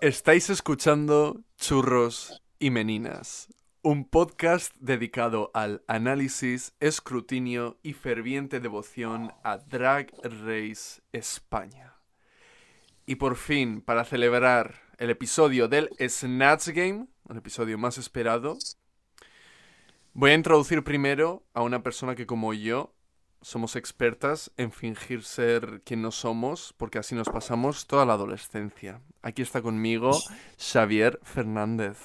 Estáis escuchando Churros y Meninas, un podcast dedicado al análisis, escrutinio y ferviente devoción a Drag Race España. Y por fin, para celebrar el episodio del Snatch Game, un episodio más esperado, voy a introducir primero a una persona que como yo somos expertas en fingir ser quien no somos, porque así nos pasamos toda la adolescencia. Aquí está conmigo Xavier Fernández.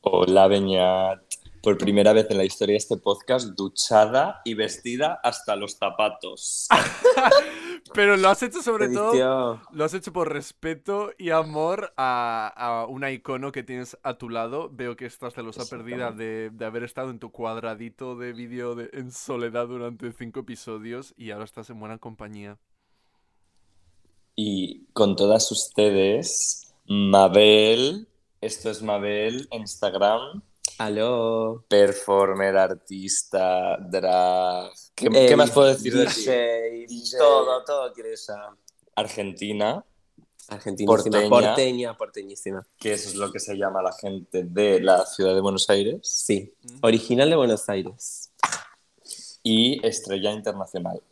Hola, Beñat. Por primera vez en la historia de este podcast, duchada y vestida hasta los zapatos. Pero lo has hecho sobre todo, lo has hecho por respeto y amor a, a una icono que tienes a tu lado. Veo que estás celosa perdida de, de haber estado en tu cuadradito de vídeo de- en soledad durante cinco episodios y ahora estás en buena compañía. Y con todas ustedes, Mabel, esto es Mabel Instagram, Aló. performer, artista, drag. ¿Qué, Eh, qué más puedo decir de ti? DJ, todo, todo quiere esa. Argentina, Argentísima, Porteña. porteña, porteñísima. que eso es lo que se llama la gente de la ciudad de Buenos Aires, Sí, original de Buenos Aires. y estrella internacional.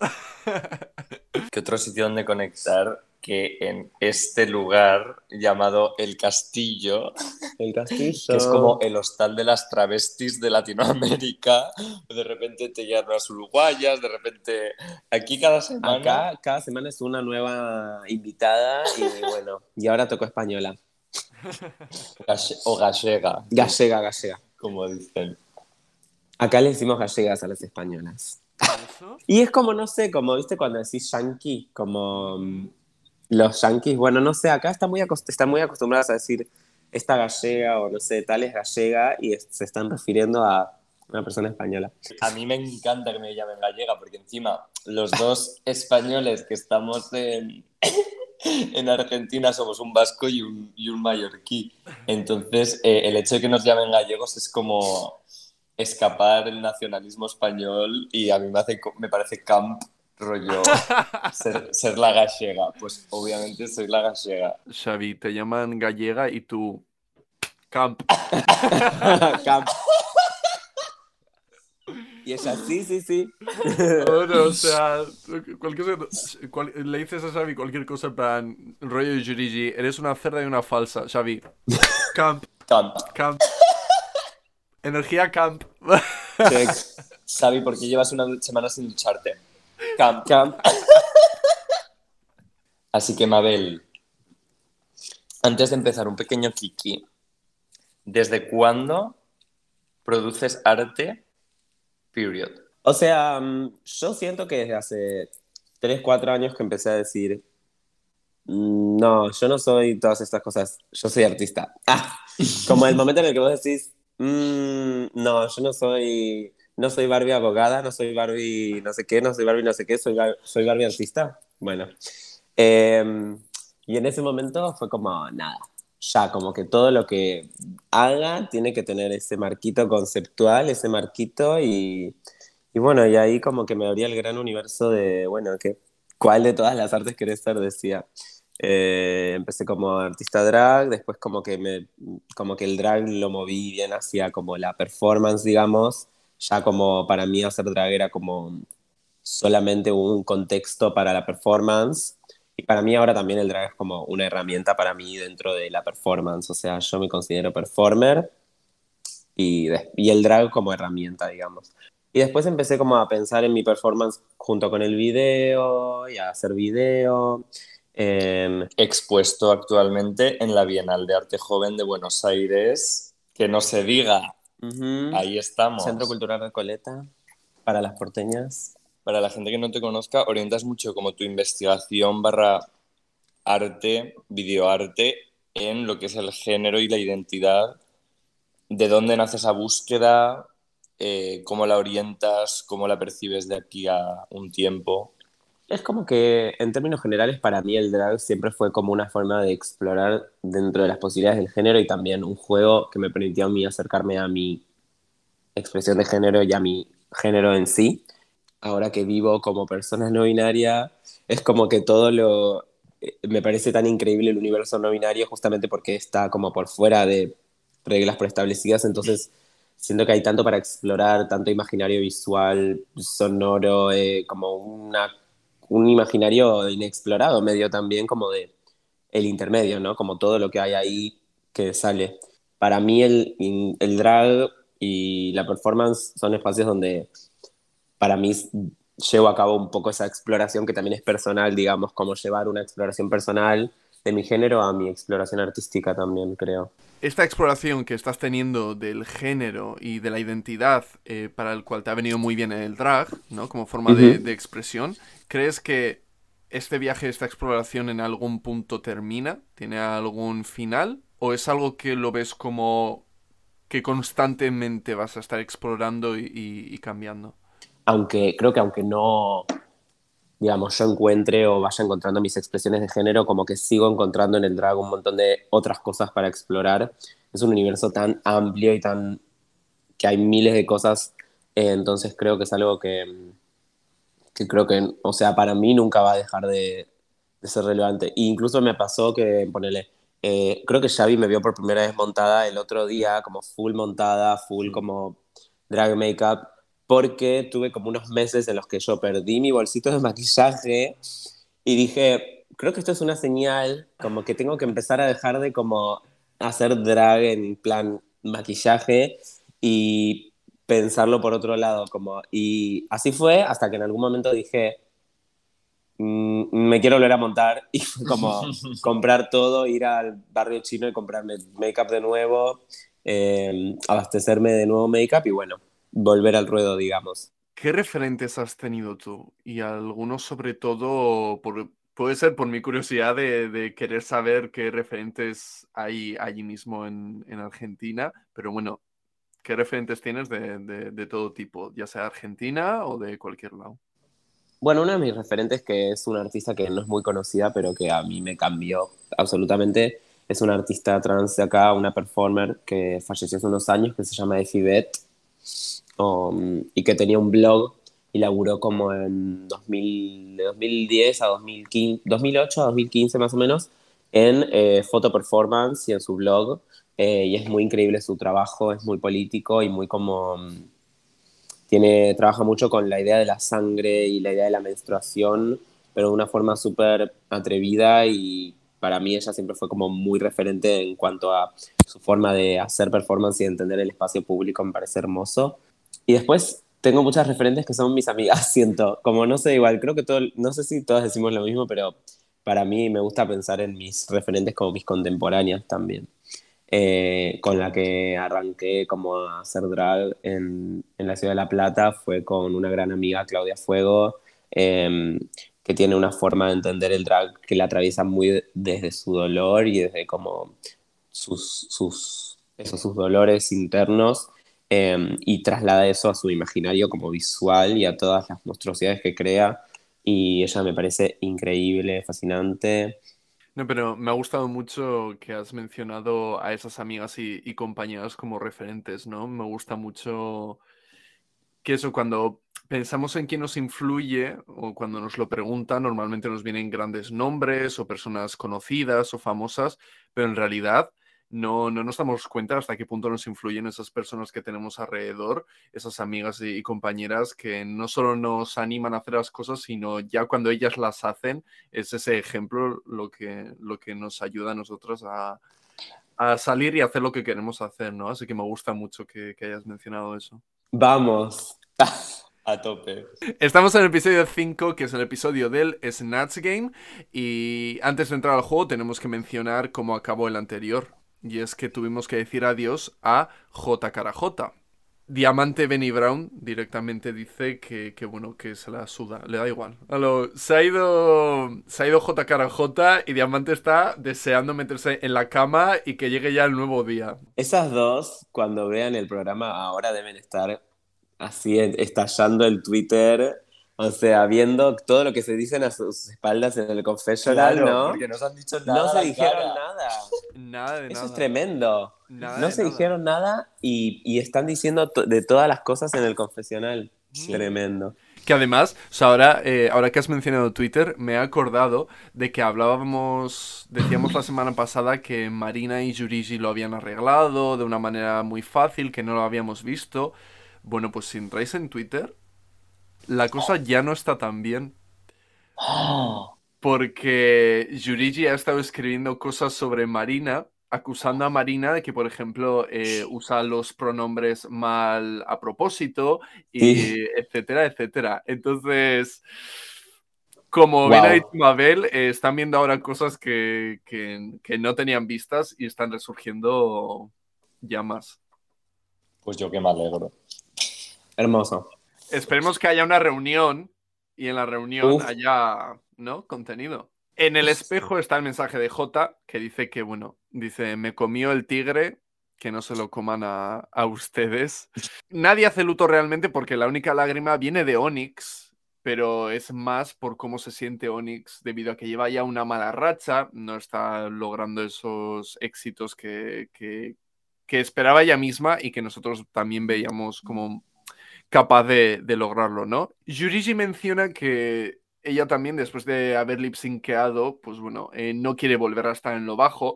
¿Qué otro sitio donde conectar que en este lugar llamado El Castillo? El castillo. que es como el hostal de las travestis de Latinoamérica. De repente te llegan unas uruguayas, de repente aquí cada semana. Acá cada semana es una nueva invitada y bueno, y ahora tocó española. galle- o gallega, Gallega, gallega. como dicen. Acá le decimos gallegas a las españolas. ¿Eso? Y es como, no sé, como, viste, cuando decís yankee, como mm, los yankees, bueno, no sé, acá está muy acost- están muy acostumbradas a decir esta gallega o no sé, tal es gallega y es- se están refiriendo a una persona española. A mí me encanta que me llamen gallega, porque encima los dos españoles que estamos en, en Argentina somos un vasco y un, y un mallorquí. Entonces, eh, el hecho de que nos llamen gallegos es como escapar el nacionalismo español y a mí me, hace, me parece camp rollo ser, ser la gallega. Pues obviamente soy la gallega. Xavi, te llaman gallega y tú... Camp. Camp. y ella, sí, sí, sí. Bueno, o sea, cualquier cosa- cual- le dices a Xavi cualquier cosa en plan rollo Yurigi, eres una cerda y una falsa, Xavi. Camp, Camp. camp. Energía camp. Check. Xavi, ¿por qué llevas una semana sin ducharte? Camp. Camp. Así que, Mabel, antes de empezar, un pequeño kiki. ¿Desde cuándo produces arte? Period. O sea, mm, yo siento que desde hace 3, 4 años que empecé a decir, mm, no, yo no soy todas estas cosas, yo soy artista. Ah, como el momento en el que vos decís, "Mm, no, yo no soy, no soy Barbie abogada, no soy Barbie no sé qué, no soy Barbie no sé qué, soy, soy Barbie artista. Bueno, Em, y en ese momento fue como, nada, ya, como que todo lo que haga tiene que tener ese marquito conceptual, ese marquito y... Y bueno, y ahí como que me abría el gran universo de, bueno, que, ¿cuál de todas las artes querés ser? Decía. Eh, empecé como artista drag, después como que, me, como que el drag lo moví bien hacia como la performance, digamos. Ya como para mí hacer drag era como solamente un contexto para la performance. Y para mí ahora también el drag es como una herramienta para mí dentro de la performance. O sea, yo me considero performer y, y el drag como herramienta, digamos. Y después empecé como a pensar en mi performance junto con el video y a hacer video. Em, Expuesto actualmente en la Bienal de Arte Joven de Buenos Aires. Que no se diga. Ahí estamos. Centro Cultural Recoleta para las porteñas. Para la gente que no te conozca, orientas mucho como tu investigación barra arte, videoarte, en lo que es el género y la identidad. ¿De dónde nace esa búsqueda? Eh, ¿Cómo la orientas? ¿Cómo la percibes de aquí a un tiempo? Es como que en términos generales para mí el drag siempre fue como una forma de explorar dentro de las posibilidades del género y también un juego que me permitió a mí acercarme a mi expresión de género y a mi género en sí. Ahora que vivo como persona no binaria, es como que todo lo, eh, me parece tan increíble el universo no binario justamente porque está como por fuera de reglas preestablecidas, entonces siento que hay tanto para explorar, tanto imaginario visual, sonoro, eh, como una, un imaginario inexplorado, medio también como de el intermedio, ¿no? Como todo lo que hay ahí que sale. Para mí el, el drag y la performance son espacios donde para mí llevo a cabo un poco esa exploración que también es personal, digamos, como llevar una exploración personal de mi género a mi exploración artística también, creo. Esta exploración que estás teniendo del género y de la identidad eh, para el cual te ha venido muy bien el drag, ¿no? Como forma de, de, expresión, ¿crees que este viaje, esta exploración en algún punto termina? ¿Tiene algún final? ¿O es algo que lo ves como que constantemente vas a estar explorando y, y, y cambiando? Aunque creo que aunque no digamos, yo encuentre o vaya encontrando mis expresiones de género, como que sigo encontrando en el drag un montón de otras cosas para explorar. Es un universo tan amplio y tan... que hay miles de cosas, eh, entonces creo que es algo que, que creo que, o sea, para mí nunca va a dejar de, de ser relevante. E incluso me pasó que, ponele, eh, creo que Xavi me vio por primera vez montada el otro día, como full montada, full como drag makeup, porque tuve como unos meses en los que yo perdí mi bolsito de maquillaje y dije, creo que esto es una señal, como que tengo que empezar a dejar de como hacer drag en plan maquillaje y pensarlo por otro lado, como, y así fue hasta que en algún momento dije, mmm, me quiero volver a montar y como comprar todo, ir al barrio chino y comprarme make-up de nuevo, eh, abastecerme de nuevo make-up y bueno, volver al ruedo, digamos. ¿Qué referentes has tenido tú? Y algunos sobre todo, por, puede ser por mi curiosidad de, de, querer saber qué referentes hay allí mismo en, en Argentina, pero bueno, ¿qué referentes tienes de, de, de, todo tipo, ya sea Argentina o de cualquier lado? Bueno, uno de mis referentes, que es una artista que no es muy conocida, pero que a mí me cambió absolutamente, es una artista trans de acá, una performer que falleció hace unos años, que se llama Effie Beth um, y que tenía un blog y laburó como en 2000, de 2010 a 2015, 2008 a 2015 más o menos en eh, foto performance y en su blog eh, y es muy increíble su trabajo, es muy político y muy como tiene trabaja mucho con la idea de la sangre y la idea de la menstruación, pero de una forma súper atrevida y para mí ella siempre fue como muy referente en cuanto a su forma de hacer performance y entender el espacio público, me parece hermoso. Y después tengo muchas referentes que son mis amigas, siento. Como no sé, igual, creo que todo, no sé si todas decimos lo mismo, pero para mí me gusta pensar en mis referentes como mis contemporáneas también. Eh, con la que arranqué como a hacer drag en, en, la ciudad de La Plata fue con una gran amiga, Claudia Fuego, eh, que tiene una forma de entender el drag que la atraviesa muy desde su dolor y desde como sus, sus, esos, sus dolores internos eh, y traslada eso a su imaginario como visual y a todas las monstruosidades que crea. Y ella me parece increíble, fascinante. No, pero me ha gustado mucho que has mencionado a esas amigas y, y compañeras como referentes, ¿no? Me gusta mucho que eso cuando pensamos en quién nos influye o cuando nos lo preguntan, normalmente nos vienen grandes nombres o personas conocidas o famosas, pero en realidad no, no nos damos cuenta hasta qué punto nos influyen esas personas que tenemos alrededor, esas amigas y, y, compañeras que no solo nos animan a hacer las cosas, sino ya cuando ellas las hacen, es ese ejemplo lo que, lo que nos ayuda a nosotros a, a salir y hacer lo que queremos hacer, ¿no? Así que me gusta mucho que, que hayas mencionado eso. Vamos. A tope. Estamos en el episodio 5, que es el episodio del Snatch Game. Y antes de entrar al juego, tenemos que mencionar cómo acabó el anterior. Y es que tuvimos que decir adiós a J. J. Diamante Benny Brown directamente dice que, bueno, que se la suda, le da igual. Se, ha ido, se ido. J y Diamante está deseando meterse en la cama y que llegue ya el nuevo día. Esas dos, cuando vean el programa, ahora deben estar así estallando el Twitter. O sea, viendo todo lo que se dicen a sus espaldas en el confessional, claro, ¿no? Porque no se han dicho nada. No se dijeron cara. nada. Nada de Eso nada. es tremendo. Nada no se nada. dijeron nada y, y están diciendo to- de todas las cosas en el confesional. Sí. Tremendo. Que además, o sea, ahora, eh, ahora que has mencionado Twitter, me he acordado de que hablábamos, decíamos la semana pasada que Marina y Yurigi lo habían arreglado de una manera muy fácil, que no lo habíamos visto. Bueno, pues si entráis en Twitter, la cosa ya no está tan bien. Porque Yurigi ha estado escribiendo cosas sobre Marina, acusando a Marina de que, por ejemplo, eh, usa los pronombres mal a propósito, y etcétera, etcétera. Entonces, como bien ha Wow. dicho Mabel, eh, están viendo ahora cosas que, que- que no tenían vistas y están resurgiendo llamas. Pues yo que me alegro. Hermoso. Esperemos que haya una reunión y en la reunión Uf. haya, ¿no? Contenido. En el espejo está el mensaje de J que dice que, bueno, dice, me comió el tigre, que no se lo coman a, a ustedes. Nadie hace luto realmente porque la única lágrima viene de Onyx, pero es más por cómo se siente Onyx debido a que lleva ya una mala racha, no está logrando esos éxitos que, que, que esperaba ella misma y que nosotros también veíamos como capaz de, de lograrlo, ¿no? Yurigi menciona que ella también, después de haber lip-synqueado, pues bueno, eh, no quiere volver a estar en lo bajo,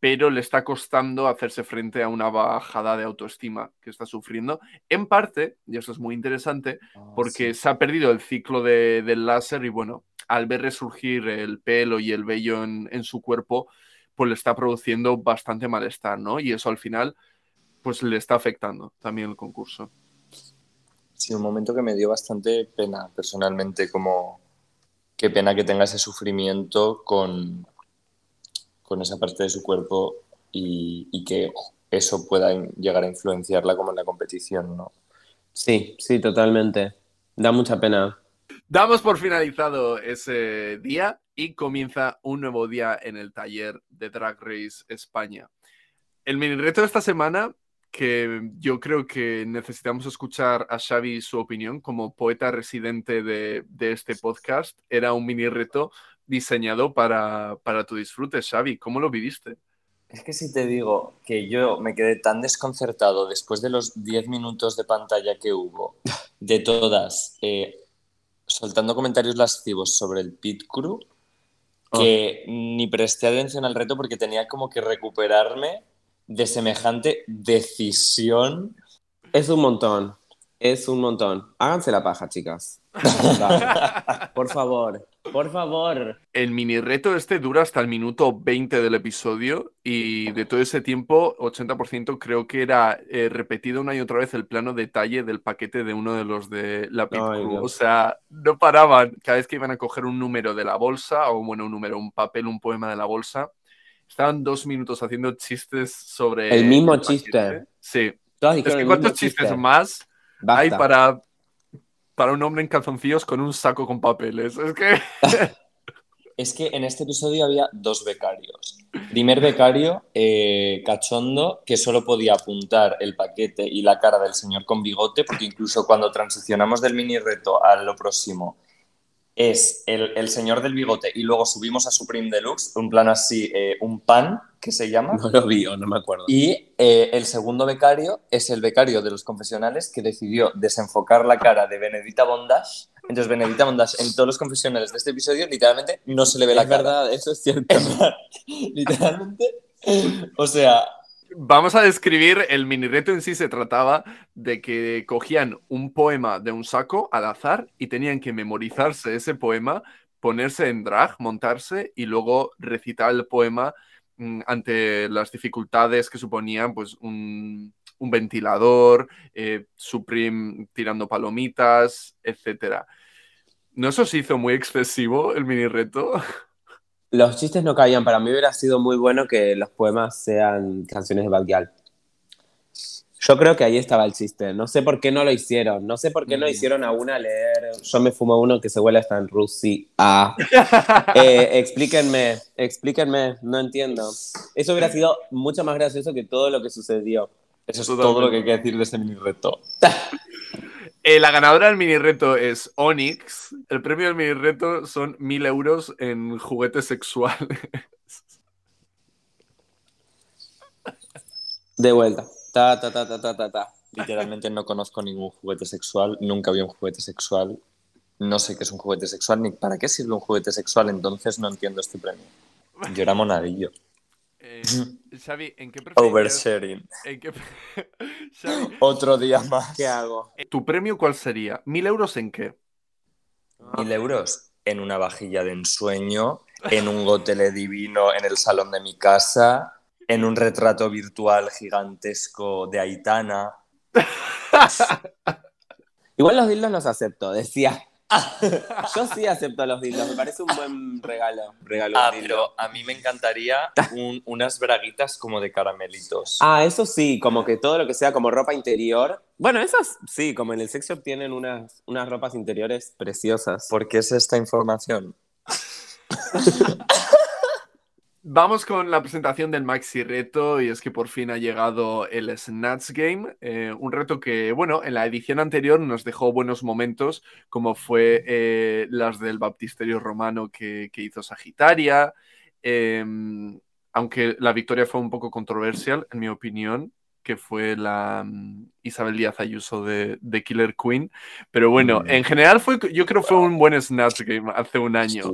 pero le está costando hacerse frente a una bajada de autoestima que está sufriendo. En parte, y eso es muy interesante, porque se ha perdido el ciclo de- del láser y bueno, al ver resurgir el pelo y el vello en, en su cuerpo, pues le está produciendo bastante malestar, ¿no? Y eso al final, pues le está afectando también el concurso. Sí, un momento que me dio bastante pena personalmente, como qué pena que tenga ese sufrimiento con, con esa parte de su cuerpo y, y que eso pueda llegar a influenciarla como en la competición, ¿no? Sí, sí, totalmente. Da mucha pena. Damos por finalizado ese día y comienza un nuevo día en el taller de Drag Race España. El mini reto de esta semana, que yo creo que necesitamos escuchar a Xavi su opinión como poeta residente de, de este podcast, era un mini reto diseñado para, para tu disfrute, Xavi. ¿Cómo lo viviste? Es que si te digo que yo me quedé tan desconcertado después de los 10 minutos de pantalla que hubo, de todas, eh, soltando comentarios lascivos sobre el pit crew, que ni presté atención al reto porque tenía como que recuperarme de semejante decisión. Es un montón. Es un montón. Háganse la paja, chicas. Por favor. Por favor. El mini reto este dura hasta el minuto 20 del episodio y de todo ese tiempo, 80% creo que era eh, repetido una y otra vez el plano detalle del paquete de uno de los de la Pit Ay, Crew. O sea, no paraban. Cada vez que iban a coger un número de la bolsa, o bueno, un número, un papel, un poema de la bolsa, estaban dos minutos haciendo chistes sobre... El mismo chiste. Sí. Es que ¿cuántos chistes chiste. más Basta. hay para, para un hombre en calzoncillos con un saco con papeles? Es que... Es que en este episodio había dos becarios. Primer becario, eh, cachondo, que solo podía apuntar el paquete y la cara del señor con bigote, porque incluso cuando transicionamos del mini reto a lo próximo, es el, el señor del bigote y luego subimos a Supreme Deluxe, un plan así, eh, un pan que se llama. No lo vi o no me acuerdo. Y eh, el segundo becario es el becario de los confesionales que decidió desenfocar la cara de Benedita Bondage. Entonces, Benedita Bondage en todos los confesionales de este episodio, literalmente no se le ve la es cara. verdad, eso es cierto. literalmente. O sea, Vamos a describir el mini reto en sí. Se trataba de que cogían un poema de un saco al azar y tenían que memorizarse ese poema, ponerse en drag, montarse y luego recitar el poema mm, ante las dificultades que suponían pues un, ventilador, eh, Supreme tirando palomitas, etcétera. ¿No se hizo muy excesivo el mini reto? Los chistes no caían. Para mí hubiera sido muy bueno que los poemas sean canciones de Bad Gyal. Yo creo que ahí estaba el chiste. No sé por qué no lo hicieron. No sé por qué no Mm. hicieron a una leer. Yo me fumo uno que se huele hasta en Rusia. Ah. Eh, explíquenme, explíquenme. No entiendo. Eso hubiera sido mucho más gracioso que todo lo que sucedió. eso es Totalmente. todo lo que hay que decir de este mini reto. Eh, la ganadora del mini reto es Onyx. El premio del mini reto son mil euros en juguetes sexuales. De vuelta. Ta, ta, ta, ta, ta, ta. Literalmente no conozco ningún juguete sexual, nunca vi un juguete sexual. no sé qué es un juguete sexual ni para qué sirve un juguete sexual, entonces no entiendo este premio. Yo era monadillo. Eh, Xavi, ¿en qué preferirías- Oversharing. en qué- Xavi, Otro día más. ¿Qué hago? ¿Tu premio cuál sería? ¿Mil euros en qué? Mil euros en una vajilla de ensueño, en un gotele divino en el salón de mi casa, en un retrato virtual gigantesco de Aitana. Igual los dildos los acepto, decía. Yo sí acepto los dildos, me parece un buen regalo. regalo Ah, pero a mí me encantaría un- unas braguitas como de caramelitos. Ah, eso sí, como que todo lo que sea como ropa interior. Bueno, esas sí, como en el sex shop tienen unas, unas ropas interiores preciosas. ¿Por qué es esta información? Vamos con la presentación del Maxi Reto y es que por fin ha llegado el Snatch Game, eh, un reto que, bueno, en la edición anterior nos dejó buenos momentos, como fue eh, las del baptisterio romano que, que hizo Sagitaria, eh, aunque la victoria fue un poco controversial, en mi opinión, que fue la mm, Isabel Díaz Ayuso de, de Killer Queen, pero bueno, Mm. en general fue, yo creo que fue un buen Snatch Game hace un año.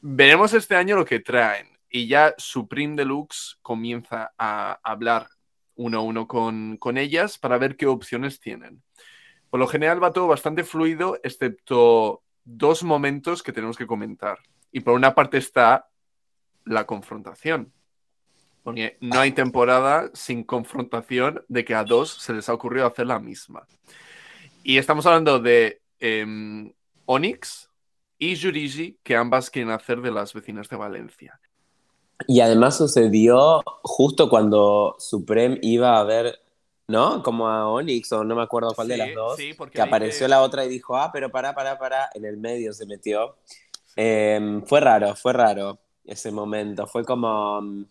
Veremos este año lo que traen. Y ya Supreme Deluxe comienza a hablar uno a uno con, con ellas para ver qué opciones tienen. Por lo general va todo bastante fluido, excepto dos momentos que tenemos que comentar. Y por una parte está la confrontación. Porque no hay temporada sin confrontación de que a dos se les ha ocurrido hacer la misma. Y estamos hablando de em, Onyx y Jurigi, que ambas quieren hacer de las vecinas de Valencia. Y además sucedió justo cuando Supreme iba a ver, ¿no? Como a Onyx o no me acuerdo cuál de las dos. sí, porque que apareció la otra y dijo, ah, pero pará, pará, pará, en el medio se metió. Eh, fue raro, fue raro ese momento. Fue como, mm,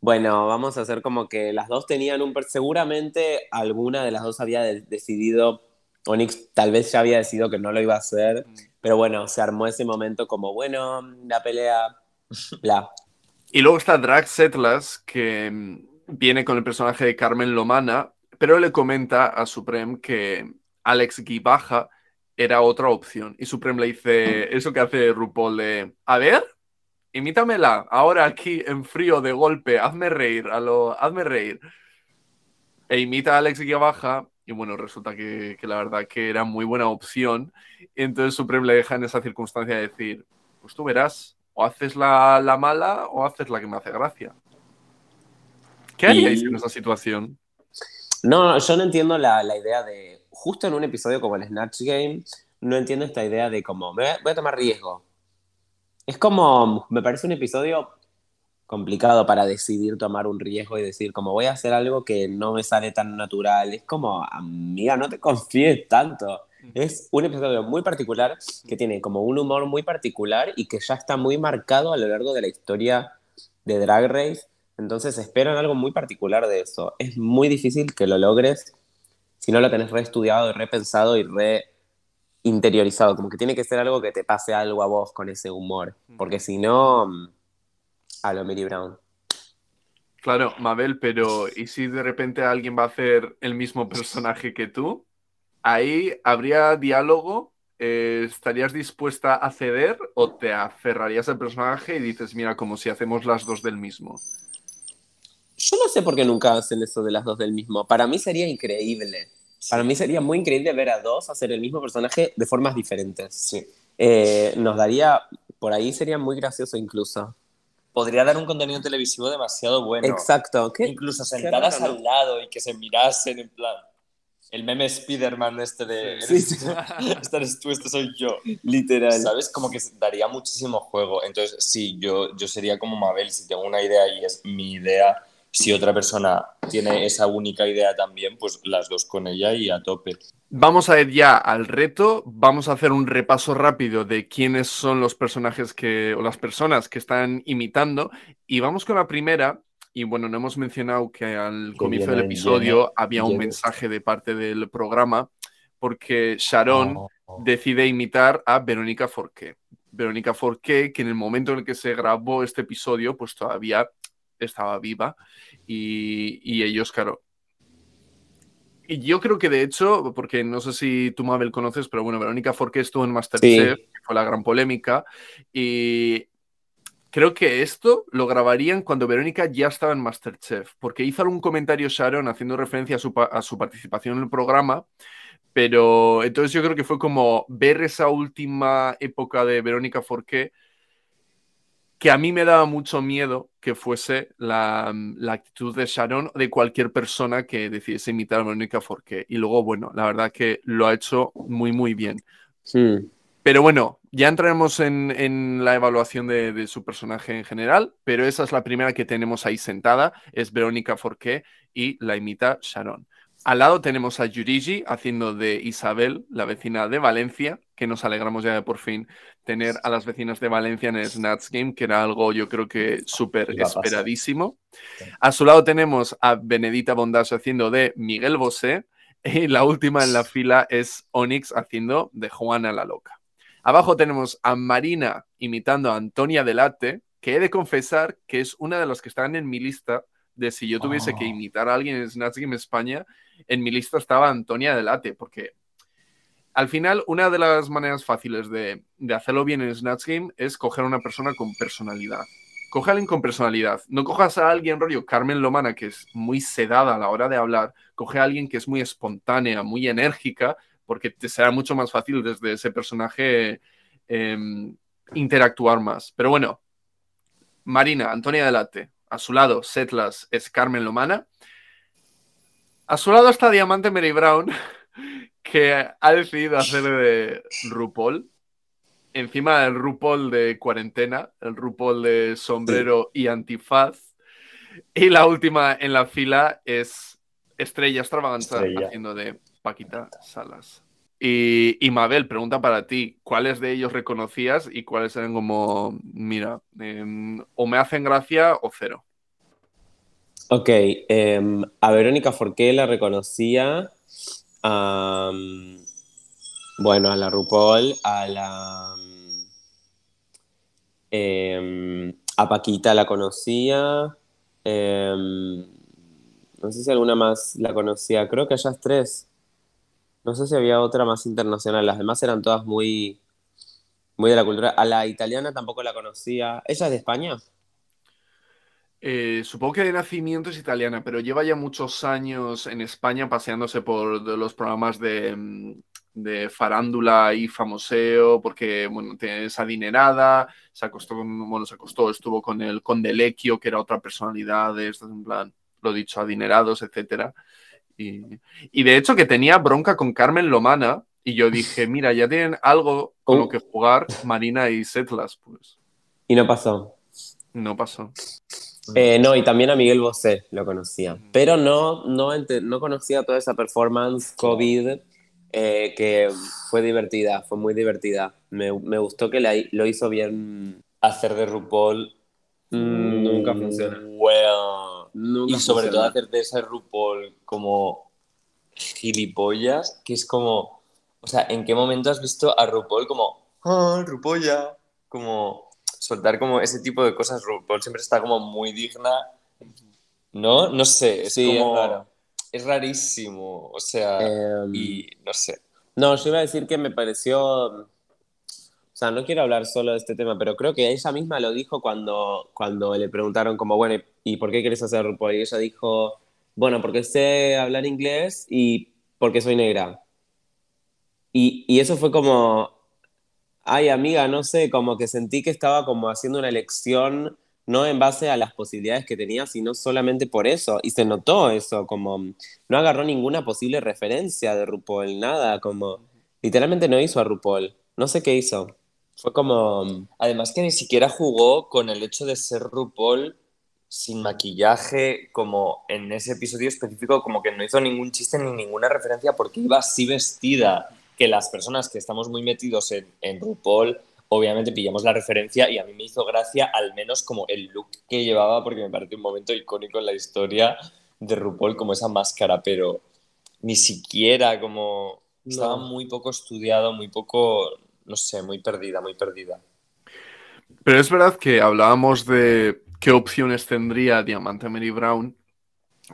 bueno, vamos a hacer como que las dos tenían un... Seguramente alguna de las dos había de- decidido, Onyx tal vez ya había decidido que no lo iba a hacer, pero bueno, se armó ese momento como, bueno, la pelea, bla. Y luego está Drag Setlas, que mm, viene con el personaje de Carmen Lomana, pero le comenta a Supreme que Alex Guibaja era otra opción. Y Supreme le dice eso que hace RuPaul de, a ver, imítamela, ahora aquí en frío de golpe, hazme reír, a lo, hazme reír. E imita a Alex Guibaja, y bueno, resulta que, la verdad que era muy buena opción. Y entonces Supreme le deja en esa circunstancia de decir, pues tú verás, o haces la, la mala o haces la que me hace gracia. ¿Qué haríais Y- en esa situación? No, yo no entiendo la, la idea de, justo en un episodio como el Snatch Game, no entiendo esta idea de como, me voy a- voy a tomar riesgo. Es como, me parece un episodio complicado para decidir tomar un riesgo y decir, como voy a hacer algo que no me sale tan natural. Es como, amiga, no te confíes tanto. Es un episodio muy particular que tiene como un humor muy particular y que ya está muy marcado a lo largo de la historia de Drag Race. Entonces esperan algo muy particular de eso. Es muy difícil que lo logres si no lo tenés reestudiado y repensado y re interiorizado. Como que tiene que ser algo que te pase algo a vos con ese humor. Porque si no, mm, a lo Brown. Claro, Mabel, pero ¿y si de repente alguien va a hacer el mismo personaje que tú? Ahí habría diálogo. Eh, ¿Estarías dispuesta a ceder o te aferrarías al personaje y dices, mira, como si hacemos las dos del mismo? Yo no sé por qué nunca hacen eso de las dos del mismo. Para mí sería increíble. Para mí sería muy increíble ver a dos hacer el mismo personaje de formas diferentes. Sí. Eh, nos daría, por ahí sería muy gracioso incluso. Podría dar un contenido televisivo demasiado bueno. Exacto. ¿Qué? Incluso sentadas al lado y que se mirasen en plan. El meme Spiderman este de. Sí, eres- sí. Este eres tú, este soy yo. Literal. ¿Sabes? Como que daría muchísimo juego. Entonces, sí, yo, yo sería como Mabel. Si tengo una idea y es mi idea, si otra persona tiene esa única idea también, pues las dos con ella y a tope. Vamos a ir ya al reto. Vamos a hacer un repaso rápido de quiénes son los personajes que, o las personas que están imitando. Y vamos con la primera. Y bueno, no hemos mencionado que al comienzo del episodio lleno- había un lleno. mensaje de parte del programa, porque Sharon Oh. decide imitar a Verónica Forqué. Verónica Forqué, que en el momento en el que se grabó este episodio, pues todavía estaba viva. Y, y ellos, claro, y yo creo que de hecho, porque no sé si tú, Mabel, conoces, pero bueno, Verónica Forqué estuvo en Masterchef, que fue la gran polémica, y creo que esto lo grabarían cuando Verónica ya estaba en Masterchef, porque hizo algún comentario Sharon haciendo referencia a su, a su participación en el programa, pero entonces yo creo que fue como ver esa última época de Verónica Forqué que a mí me daba mucho miedo que fuese la, la, actitud de Sharon de cualquier persona que decidiese imitar a Verónica Forqué. Y luego, bueno, la verdad que lo ha hecho muy, muy bien. Sí. Pero bueno, ya entraremos en, en la evaluación de, de, su personaje en general, pero esa es la primera que tenemos ahí sentada, es Verónica Forqué y la imita Sharon. Al lado tenemos a Yurigi haciendo de Isabel, la vecina de Valencia, que nos alegramos ya de por fin tener a las vecinas de Valencia en el Snatch Game, que era algo yo creo que súper esperadísimo. A su lado tenemos a Benedita Bondage haciendo de Miguel Bosé y la última en la fila es Onyx haciendo de Juana la Loca. Abajo tenemos a Marina imitando a Antonia Delate, que he de confesar que es una de las que están en mi lista de si yo tuviese oh. que imitar a alguien en Snatch Game España, en mi lista estaba Antonia Delate, porque al final una de las maneras fáciles de, de hacerlo bien en Snatch Game es coger a una persona con personalidad. Coge a alguien con personalidad. No cojas a alguien, rollo Carmen Lomana, que es muy sedada a la hora de hablar. Coge a alguien que es muy espontánea, muy enérgica, porque te será mucho más fácil desde ese personaje eh, interactuar más. Pero bueno, Marina, Antonia Delate, a su lado, Setlas es Carmen Lomana. A su lado está Diamante Mary Brown, que ha decidido hacer de RuPaul. Encima del RuPaul de cuarentena, el RuPaul de sombrero y antifaz. Y la última en la fila es Estrella Extravaganza, Estrella. haciendo de Paquita Salas. Y, Mabel, pregunta para ti, ¿cuáles de ellos reconocías y cuáles eran como, mira, eh, o me hacen gracia o cero? Ok, eh, a Verónica Forqué la reconocía, bueno, a la RuPaul, a la... Eh, a Paquita la conocía, no sé si alguna más la conocía, creo que ellas tres. No sé si había otra más internacional. Las demás eran todas muy, muy de la cultura. A la italiana tampoco la conocía. ¿Ella es de España? Eh, supongo que de nacimiento es italiana, pero lleva ya muchos años en España paseándose por los programas de, mm, de farándula y famoseo, porque bueno, es adinerada, se acostó bueno, se acostó, estuvo con el Conde que era otra personalidad de estos, en plan, lo dicho, adinerados, etcétera. Y, y, de hecho que tenía bronca con Carmen Lomana y yo dije, mira, ya tienen algo con lo que jugar Marina y Setlas, pues. Y no pasó. No pasó. Eh, no, y también a Miguel Bosé lo conocía, pero no, no, no conocía toda esa performance COVID eh, que fue divertida, fue muy divertida. Me, me gustó que la, lo hizo bien. Hacer de RuPaul mm, nunca funciona. Well, Nunca y sobre todo hacer de ese RuPaul como gilipollas, que es como, o sea, ¿en qué momento has visto a RuPaul como, ah, RuPolla? Como soltar como ese tipo de cosas, RuPaul siempre está como muy digna, ¿no? No sé, es sí, como... Es, raro. es, rarísimo, o sea, eh, y no sé. No, yo iba a decir que me pareció o sea, no quiero hablar solo de este tema, pero creo que ella misma lo dijo cuando, cuando le preguntaron como, bueno, ¿y por qué quieres hacer RuPaul? Y ella dijo, bueno, porque sé hablar inglés y porque soy negra. Y, y eso fue como, ay amiga, no sé, como que sentí que estaba como haciendo una elección no en base a las posibilidades que tenía, sino solamente por eso. Y se notó eso, como no agarró ninguna posible referencia de RuPaul, nada, como literalmente no hizo a RuPaul. No sé qué hizo. Fue como... Además que ni siquiera jugó con el hecho de ser RuPaul sin maquillaje, como en ese episodio específico, como que no hizo ningún chiste ni ninguna referencia porque iba así vestida, que las personas que estamos muy metidos en, en RuPaul, obviamente pillamos la referencia y a mí me hizo gracia al menos como el look que llevaba, porque me parece un momento icónico en la historia de RuPaul, como esa máscara, pero ni siquiera como... No. Estaba muy poco estudiado, muy poco, no sé, muy perdida, muy perdida. Pero es verdad que hablábamos de qué opciones tendría Diamante Mary Brown.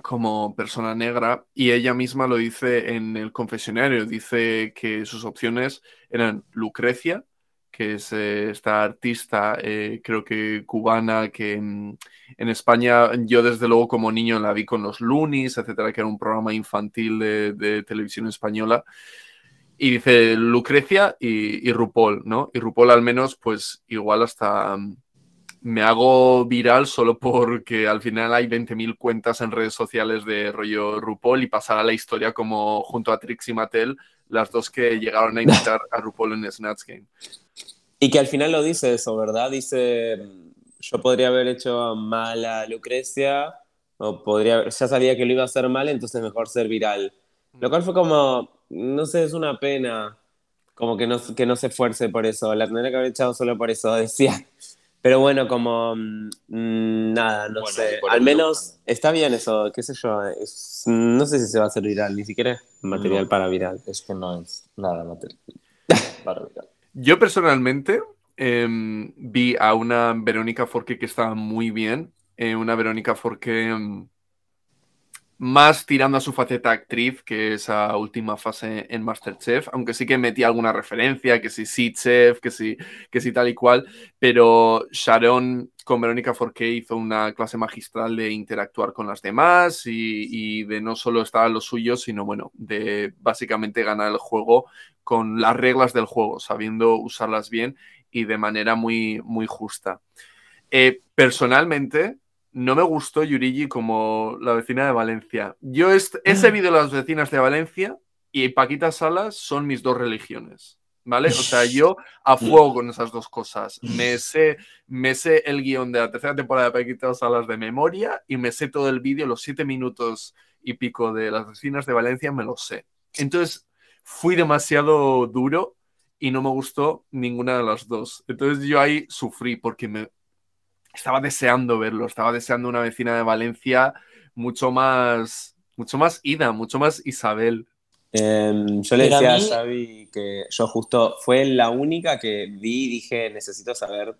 como persona negra y ella misma lo dice en el confesionario, dice que sus opciones eran Lucrecia, que es eh, esta artista, eh, creo que cubana, que en, España yo desde luego como niño la vi con los Lunis, etcétera, que era un programa infantil de, televisión española. Y dice Lucrecia y, y, RuPaul, ¿no? Y RuPaul al menos, pues igual hasta me hago viral solo porque al final hay 20.000 cuentas en redes sociales de rollo RuPaul y pasará la historia como junto a Trixie Mattel, las dos que llegaron a invitar a RuPaul en Snatch Game. Y que al final lo dice eso, ¿verdad? Dice, yo podría haber hecho mal a Lucrecia, o podría, ya sabía que lo iba a hacer mal, entonces mejor ser viral. Lo cual fue como, no sé, es una pena, como que no, que no se esfuerce por eso. La tendría que haber echado solo por eso, decía. Pero bueno, como mm, nada, no sé. Al menos está bien eso, qué sé yo. no sé si se va a hacer viral, ni siquiera es material para viral. Es que no es nada material para viral. Yo personalmente em, vi a una Verónica Forqué que estaba muy bien, eh, una Verónica Forqué em, más tirando a su faceta actriz que esa última fase en Masterchef, aunque sí que metí alguna referencia, que si sí chef, que sí, que sí tal y cual, pero Sharon con Verónica Forqué hizo una clase magistral de interactuar con las demás y, y de no solo estar a lo suyo, sino bueno, de básicamente ganar el juego con las reglas del juego, sabiendo usarlas bien y de manera muy, muy justa. Eh, personalmente, no me gustó Yurigi como la vecina de Valencia. Yo he mm. seguido las vecinas de Valencia y Paquita Salas son mis dos religiones. ¿Vale? O sea, yo a fuego con esas dos cosas. Me sé, me sé el guion de la tercera temporada de Paquita Salas de memoria y me sé todo el vídeo, los siete minutos y pico de las vecinas de Valencia, me lo sé. Entonces, fui demasiado duro y no me gustó ninguna de las dos. Entonces yo ahí sufrí porque me estaba deseando verlo, estaba deseando una vecina de Valencia mucho más, mucho más Ida, mucho más Isabel. Em, yo le decía a, Xavi que yo justo fue la única que vi y dije, necesito saber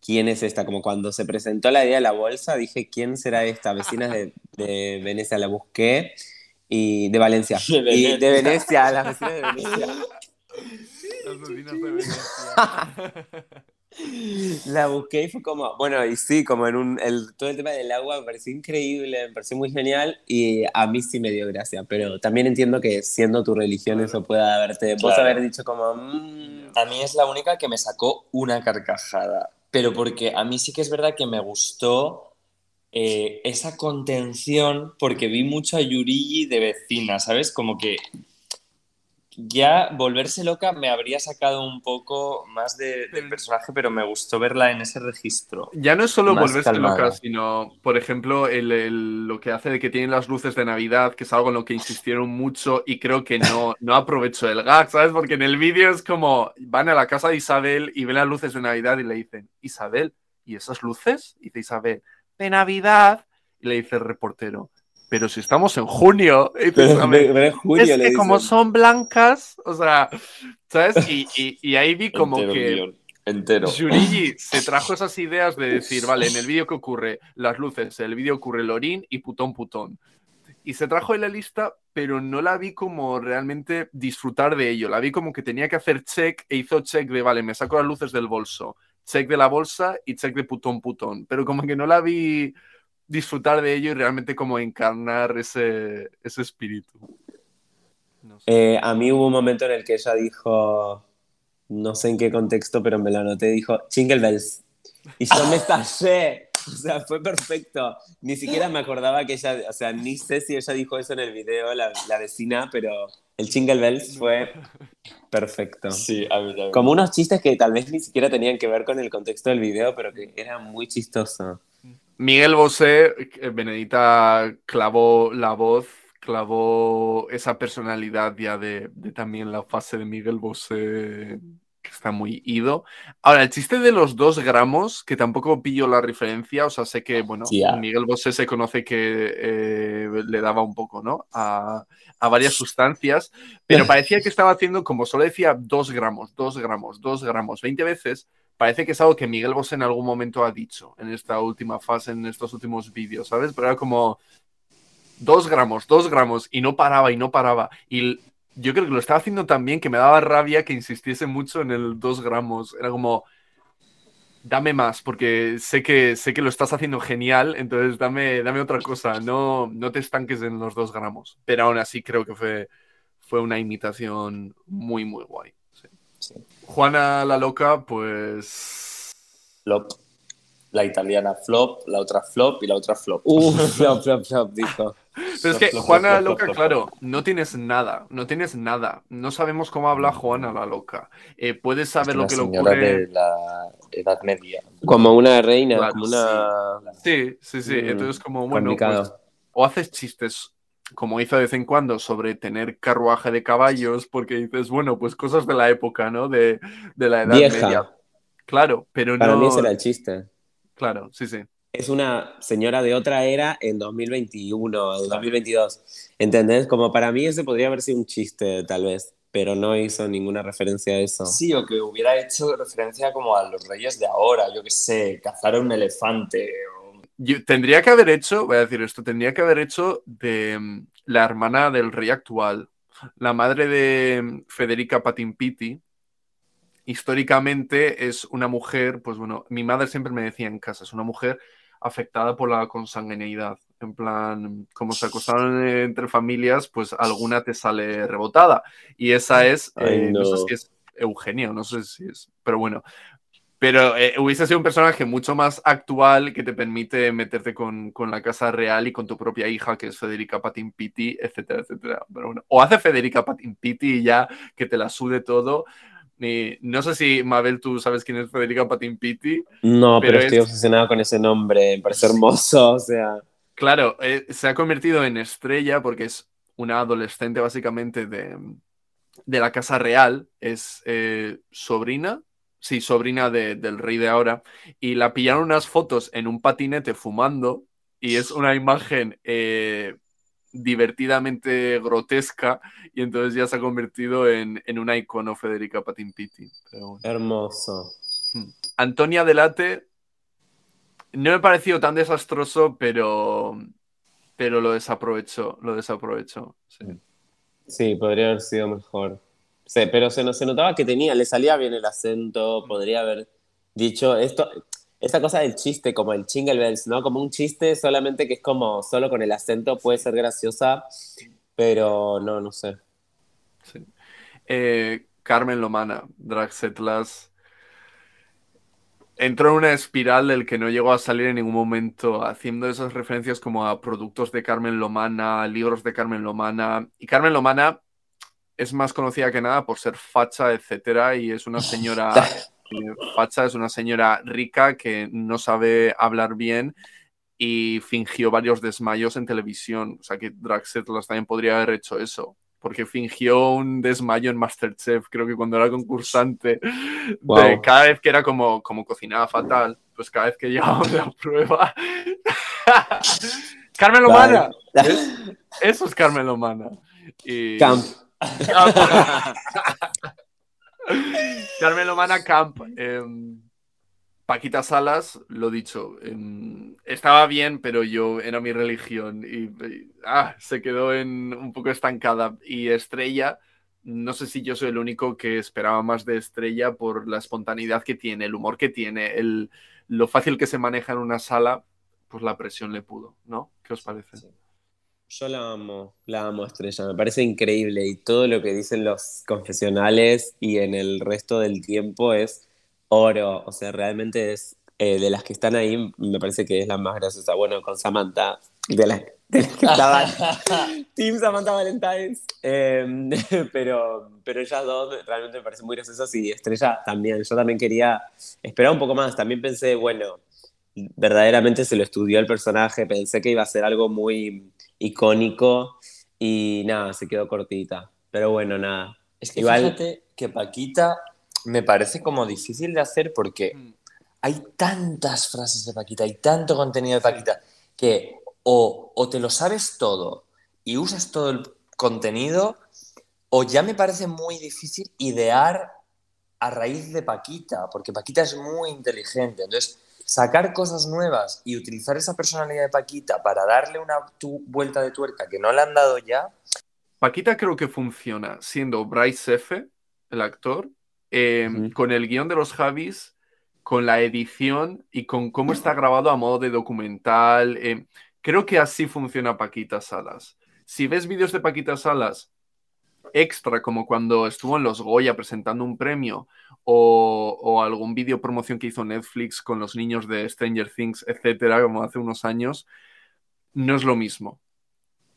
quién es esta. Como cuando se presentó la idea de la bolsa, dije, ¿quién será esta? Vecinas de, de Venecia, la busqué y de Valencia. De Venecia. Y de Venecia, las vecinas de Venecia. Las vecinas de Venecia. La busqué y fue como, bueno, y sí, como en un, el, todo el tema del agua me pareció increíble, me pareció muy genial y a mí sí me dio gracia, pero también entiendo que siendo tu religión eso pueda haberte, vos haber dicho como... Mm". A mí es la única que me sacó una carcajada, pero porque a mí sí que es verdad que me gustó eh, esa contención porque vi mucho a Yurigi de vecina, ¿sabes? Como que ya volverse loca me habría sacado un poco más de, del personaje, pero me gustó verla en ese registro. Ya no es solo volverse loca, sino, por ejemplo, el, lo que hace de que tienen las luces de Navidad, que es algo en lo que insistieron mucho y creo que no, no aprovecho el gag, ¿sabes? Porque en el vídeo es como van a la casa de Isabel y ven las luces de Navidad y le dicen, Isabel, ¿y esas luces? Y dice Isabel, de Navidad. Y le dice el reportero, pero si estamos en junio, es que como son blancas, o sea, ¿sabes? Y, ahí vi como que entero. se trajo esas ideas de decir, vale, en el vídeo que ocurre las luces, en el vídeo ocurre Lorín y putón putón. Y se trajo en la lista, pero no la vi como realmente disfrutar de ello. La vi como que tenía que hacer check e hizo check de, vale, me saco las luces del bolso check de la bolsa y check de putón putón, pero como que no la vi disfrutar de ello y realmente como encarnar ese, ese espíritu. Eh, a mí hubo un momento en el que ella dijo, no sé en qué contexto, pero me lo anoté, dijo, Jingle Bells. Y yo me estallé. O sea, fue perfecto. Ni siquiera me acordaba que ella, o sea, ni sé si ella dijo eso en el video, la, la vecina, pero el Jingle Bells fue perfecto. Sí, a mí Como unos chistes que tal vez ni siquiera tenían que ver con el contexto del video, pero que era muy chistoso. Miguel Bosé, eh, Benedita clavó la voz, clavó esa personalidad ya de, de también la fase de Miguel Bosé que está muy ido. Ahora, el chiste de los dos gramos, que tampoco pillo la referencia, o sea, sé que, bueno, Miguel Bosé se conoce que eh, le daba un poco, ¿no? A, a, varias sustancias, pero parecía que estaba haciendo, como solo decía, dos gramos, dos gramos, dos gramos, 20 veces. Parece que es algo que Miguel Bosé en algún momento ha dicho en esta última fase, en estos últimos vídeos, ¿sabes? Pero era como, dos gramos, dos gramos, y no paraba y no paraba. Y yo creo que lo estaba haciendo tan bien que me daba rabia que insistiese mucho en el dos gramos. Era como, dame más, porque sé que, sé que lo estás haciendo genial, entonces dame, dame otra cosa, no, no te estanques en los dos gramos. Pero aún así creo que fue, fue una imitación muy, muy guay. sí. Juana la loca, pues... Flop. La italiana flop, la otra flop y la otra flop. Uh, flop, flop, flop, dijo. Pero es que Juana la loca, claro, no tienes nada, no tienes nada. No sabemos cómo habla Juana la loca. Eh, puedes saber Es lo que le ocurre... de la Edad Media. Como una reina, Claro, como una... Sí, sí, sí. Mm, Entonces, como, bueno, pues, o haces chistes, como hizo de vez en cuando, sobre tener carruaje de caballos, porque dices, bueno, pues cosas de la época, ¿no? De, de la edad Vieja. media. Claro, pero Para no. mí ese era el chiste. Claro, sí, sí. Es una señora de otra era en 2021, en 2022. ¿Entendés? Como para mí ese podría haber sido un chiste, tal vez, pero no hizo ninguna referencia a eso. Sí, o que hubiera hecho referencia como a los reyes de ahora, yo qué sé, cazar a un elefante. Yo- tendría que haber hecho, voy a decir esto, tendría que haber hecho de mm, la hermana del rey actual, la madre de mm, Federica Patimpiti. Históricamente es una mujer, pues bueno, mi madre siempre me decía en casa, es una mujer afectada por la consanguineidad. En plan, como se acostaron entre familias, pues alguna te sale rebotada. Y esa es, Ay, eh, no. sé no. si es Eugenio, no sé si es, pero bueno. Pero eh, hubiese sido un personaje mucho más actual que te permite meterte con, con la casa real y con tu propia hija, que es Federica Patimpiti, etcétera, etcétera. Pero bueno, o hace Federica Patimpiti y ya que te la sude todo. Y no sé si, Mabel, tú sabes quién es Federica Patimpiti. No, pero, Pero estoy es- obsesionada con ese nombre, me parece hermoso, o sea... Claro, eh, se ha convertido en estrella porque es una adolescente básicamente de, de la Casa Real, es eh, sobrina, sí, sobrina de- del rey de ahora, y la pillaron unas fotos en un patinete fumando y es una imagen eh, divertidamente grotesca y entonces ya se ha convertido en, en una icono Federica bueno. Hermoso. Antonia Delate no me ha parecido tan desastroso, pero, pero lo desaprovechó, lo desaprovechó. sí. Sí, podría haber sido mejor. Sí, pero se, se notaba que tenía, le salía bien el acento, podría haber dicho esto, esa cosa del chiste, como el Jingle Bells, ¿no? Como un chiste solamente que es como solo con el acento puede ser graciosa, pero no, no sé. sí. Eh, Carmen Lomana, Draxetlas, entró en una espiral del que no llegó a salir en ningún momento, haciendo esas referencias como a productos de Carmen Lomana, libros de Carmen Lomana. Y Carmen Lomana es más conocida que nada por ser facha, etcétera, y es una señora eh, facha, es una señora rica que no sabe hablar bien y fingió varios desmayos en televisión. O sea que Draxetlas también podría haber hecho eso. Porque fingió un desmayo en Masterchef, creo que cuando era concursante, de cada vez que era como, como cocinaba fatal, pues cada vez que llegábamos a la prueba. Carmen Lomana, eso es Carmen Lomana. Y... Camp. Carmen Lomana Camp. em, Paquita Salas, lo dicho, em, estaba bien, pero yo era mi religión y, ah, se quedó en un poco estancada. Y Estrella, no sé si yo soy el único que esperaba más de Estrella por la espontaneidad que tiene, el humor que tiene, el, lo fácil que se maneja en una sala, pues la presión le pudo, ¿no? ¿Qué os parece? Sí. Yo la amo, la amo Estrella, me parece increíble y todo lo que dicen los confesionales y en el resto del tiempo es oro, o sea, realmente es eh, de las que están ahí, me parece que es la más graciosa, bueno, con Samantha, de las, de las que estaban, Team Samantha Valentine's, Eh, pero, pero ellas dos realmente me parecen muy graciosas y Estrella también, yo también quería esperar un poco más, también pensé, bueno, verdaderamente se lo estudió el personaje, pensé que iba a ser algo muy icónico y nada, se quedó cortita. Pero bueno, nada. Es que Igual- fíjate que Paquita me parece como difícil de hacer porque Mm. hay tantas frases de Paquita, hay tanto contenido de Paquita, que o, o te lo sabes todo y usas todo el contenido, o ya me parece muy difícil idear a raíz de Paquita, porque Paquita es muy inteligente. Entonces, sacar cosas nuevas y utilizar esa personalidad de Paquita para darle una tu- vuelta de tuerca que no le han dado ya, Paquita creo que funciona siendo Bryce F., el actor, eh, Ujú. con el guion de los Javis, con la edición y con cómo está grabado a modo de documental. eh, creo que así funciona Paquita Salas. Si ves vídeos de Paquita Salas extra, como cuando estuvo en los Goya presentando un premio, o, o algún vídeo promoción que hizo Netflix con los niños de Stranger Things, etcétera, como hace unos años, no es lo mismo.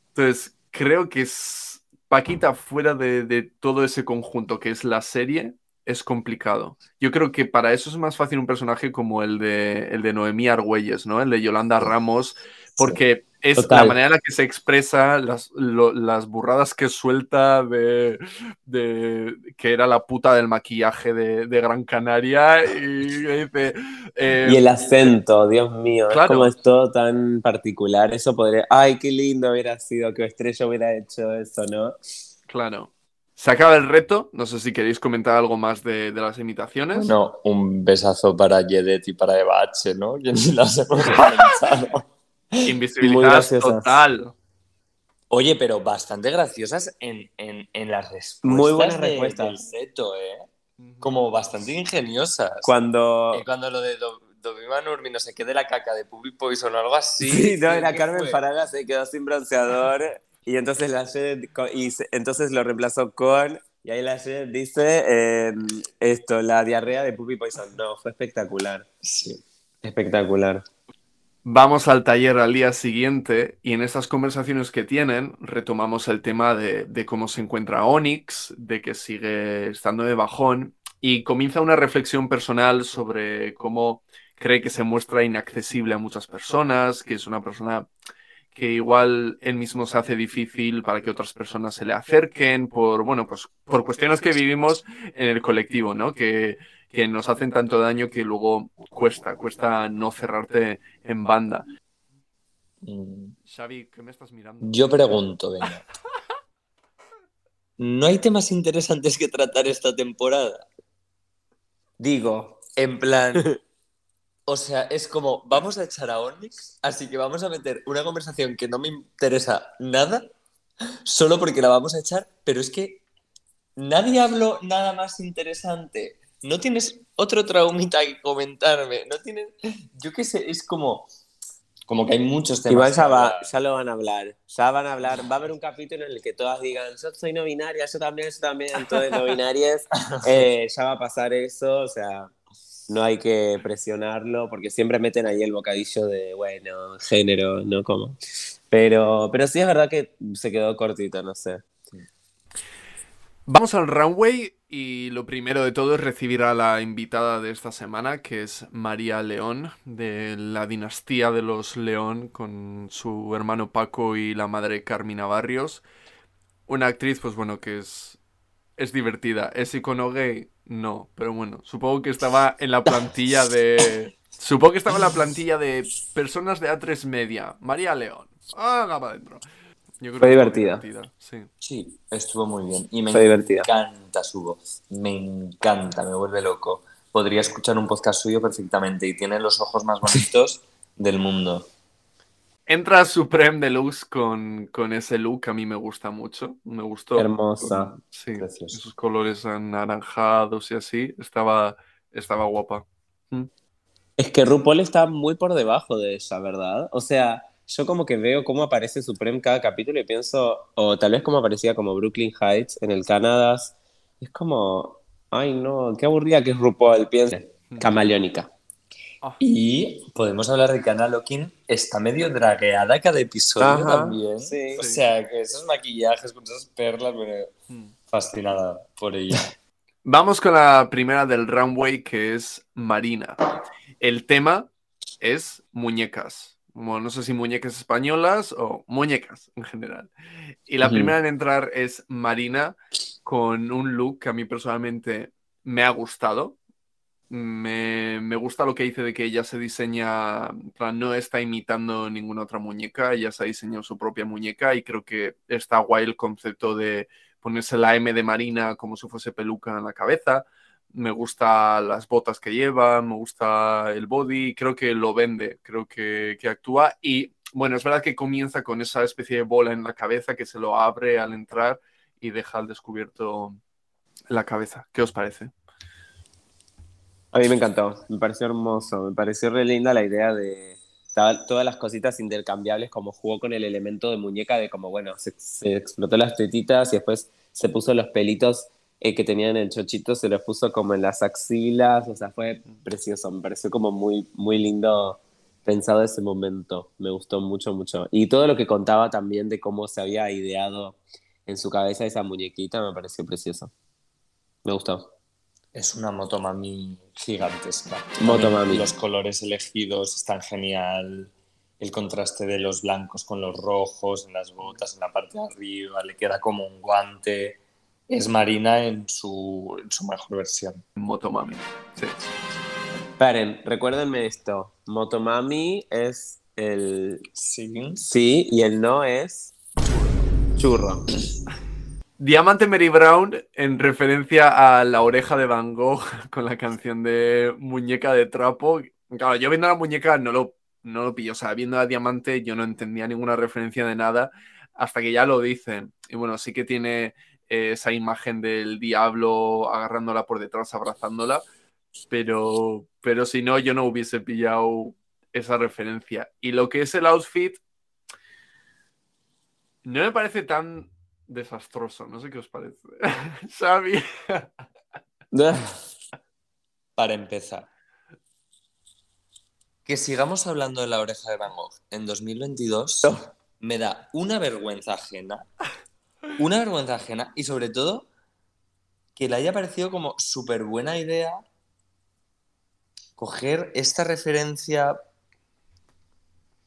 Entonces, creo que es Paquita fuera de, de todo ese conjunto que es la serie, es complicado. Yo creo que para eso es más fácil un personaje como el de, el de Noemí Argüelles, ¿no? El de Yolanda Ramos, porque es Total. la manera en la que se expresa, las, lo- las burradas que suelta de, de que era la puta del maquillaje de, de Gran Canaria y dice... eh, Y el acento, Dios mío, Claro. es como es todo tan particular. Eso podría. Ay, qué lindo hubiera sido que Estrella hubiera hecho eso, ¿no? Claro. Se acaba el reto. No sé si queréis comentar algo más de, de las imitaciones. no, un besazo para Yedet y para Eva H, ¿no? Que ni las hemos graciosas. total. Oye, pero bastante graciosas en, en, en las respuestas. Muy buenas de- respuestas. del ¿eh? Como bastante ingeniosas. Cuando. Eh, cuando lo de Do- Nurmi no se quede la caca de Puppy Poison o algo así. Sí, no, era ¿qué Carmen fue? Faraga se quedó sin bronceador y entonces la y entonces lo reemplazó con y ahí la dice eh, esto, la diarrea de Puppy Poison. No, fue espectacular, Sí. espectacular. Vamos al taller al día siguiente y en esas conversaciones que tienen retomamos el tema de, de cómo se encuentra Onyx, de que sigue estando de bajón y comienza una reflexión personal sobre cómo cree que se muestra inaccesible a muchas personas, que es una persona que igual él mismo se hace difícil para que otras personas se le acerquen por, bueno, pues por cuestiones que vivimos en el colectivo, ¿no? Que, que nos hacen tanto daño que luego cuesta, cuesta no cerrarte en banda. Mm. Xavi, ¿qué me estás mirando? Yo pregunto, venga. ¿No hay temas interesantes que tratar esta temporada? Digo, En plan, o sea, es como, vamos a echar a Onyx, así que vamos a meter una conversación que no me interesa nada, solo porque la vamos a echar, pero es que nadie habló nada más interesante. No tienes otro traumita que comentarme, no tienes, yo qué sé, es como, como que hay muchos temas. igual ya, va, ya lo van a hablar, ya van a hablar, va a haber un capítulo en el que todas digan, yo soy no binaria, yo también, yo también, entonces no binarias, eh, ya va a pasar eso, o sea, no hay que presionarlo, porque siempre meten ahí el bocadillo de, bueno, género, ¿no? Como. Pero, pero sí es verdad que se quedó cortito, no sé. Vamos al runway y lo primero de todo es recibir a la invitada de esta semana, que es María León, de la dinastía de los León, con su hermano Paco y la madre Carmina Barrios. Una actriz, pues bueno, que es, es divertida. ¿Es icono gay? No, pero bueno, supongo que estaba en la plantilla de... Supongo que estaba en la plantilla de personas de A3 Media. María León. Ah, para adentro. Yo creo Fue que divertida. Sí. Sí, estuvo muy bien. Y me Fue divertida. encanta su voz. Me encanta, me vuelve loco. Podría escuchar un podcast suyo perfectamente y tiene los ojos más bonitos del mundo. Entra Supreme Deluxe con, con ese look, a mí me gusta mucho. Me gustó. Hermosa. Sí, Precioso. esos colores anaranjados y así. Estaba, estaba guapa. Es que RuPaul está muy por debajo de ella, ¿verdad? O sea, yo como que veo cómo aparece Supreme cada capítulo y pienso, o tal vez como aparecía como Brooklyn Heights en el Canadá. Es como, ay no, qué aburrida que es RuPaul, piensa. Camaleónica. Y podemos hablar de que Lokin está medio dragueada cada episodio Ajá, también. sí. O sea, que esos maquillajes con esas perlas, me Hmm. fascinada por ella. Vamos con la primera del runway, que es Marina. El tema es muñecas. Bueno, no sé si muñecas españolas o muñecas en general. Y la primera en entrar es Marina con un look que a mí personalmente me ha gustado. Me, me gusta lo que dice de que ella se diseña, no está imitando ninguna otra muñeca, ella se ha diseñado su propia muñeca y creo que está guay el concepto de ponerse la M de Marina como si fuese peluca en la cabeza. Me gusta las botas que lleva, me gusta el body, creo que lo vende, creo que, que actúa y bueno, es verdad que comienza con esa especie de bola en la cabeza que se lo abre al entrar y deja al descubierto la cabeza. ¿Qué os parece? A mí me encantó, me pareció hermoso, me pareció re linda la idea de todas las cositas intercambiables, como jugó con el elemento de muñeca, de como, bueno, se, explotó las tetitas y después se puso los pelitos eh, que tenían el chochito, se los puso como en las axilas, o sea, fue precioso, me pareció como muy, muy lindo pensado ese momento, me gustó mucho, mucho. Y todo lo que contaba también de cómo se había ideado en su cabeza esa muñequita me pareció precioso. Me gustó. Es una motomami gigantesca. Motomami. Los colores elegidos están genial. El contraste de los blancos con los rojos en las botas, en la parte de arriba, le queda como un guante. Es Marina en su, en su mejor versión. Motomami, sí. Paren, recuérdenme esto. Motomami es el sí. sí y el no es churro. Diamante Mary Brown en referencia a la oreja de Van Gogh con la canción de Muñeca de Trapo. Claro, yo viendo la muñeca no lo, no lo pillo. O sea, viendo a Diamante yo no entendía ninguna referencia de nada hasta que ya lo dicen. Y bueno, sí que tiene esa imagen del diablo agarrándola por detrás, abrazándola pero, pero si no, yo no hubiese pillado esa referencia. Y lo que es el outfit, no me parece tan desastroso. No sé qué os parece. Xavi. Para empezar, que sigamos hablando de la oreja de Van Gogh en 2022 me da una vergüenza ajena. Una vergüenza ajena y sobre todo que le haya parecido como súper buena idea coger esta referencia,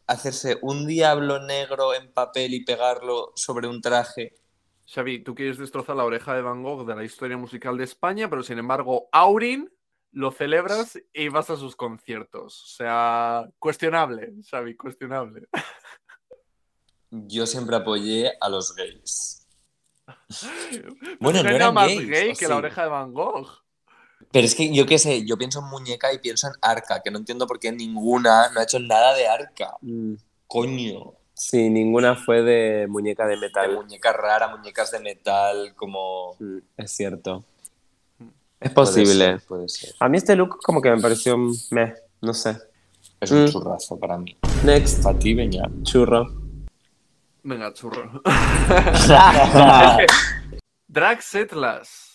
hacerse un diablo negro en papel y pegarlo sobre un traje. Xavi, tú quieres destrozar la oreja de Van Gogh de la historia musical de España, pero sin embargo, Aurin lo celebras y vas a sus conciertos. O sea, cuestionable, Xavi, cuestionable. Yo siempre apoyé a los gays. bueno, no, era más gay que la oreja de Van Gogh. Pero es que yo qué sé, yo pienso en muñeca y pienso en arca, que no entiendo por qué ninguna no ha hecho nada de arca. Mm. Coño. Sí, ninguna fue de muñeca de metal. De muñeca rara, muñecas de metal, como. Mm, es cierto. Es posible. Puede ser, A mí este look como que me pareció meh, no sé. Es un mm. churrazo para mí. Next. Para ti. Churro. Venga, churro. Drag Setlas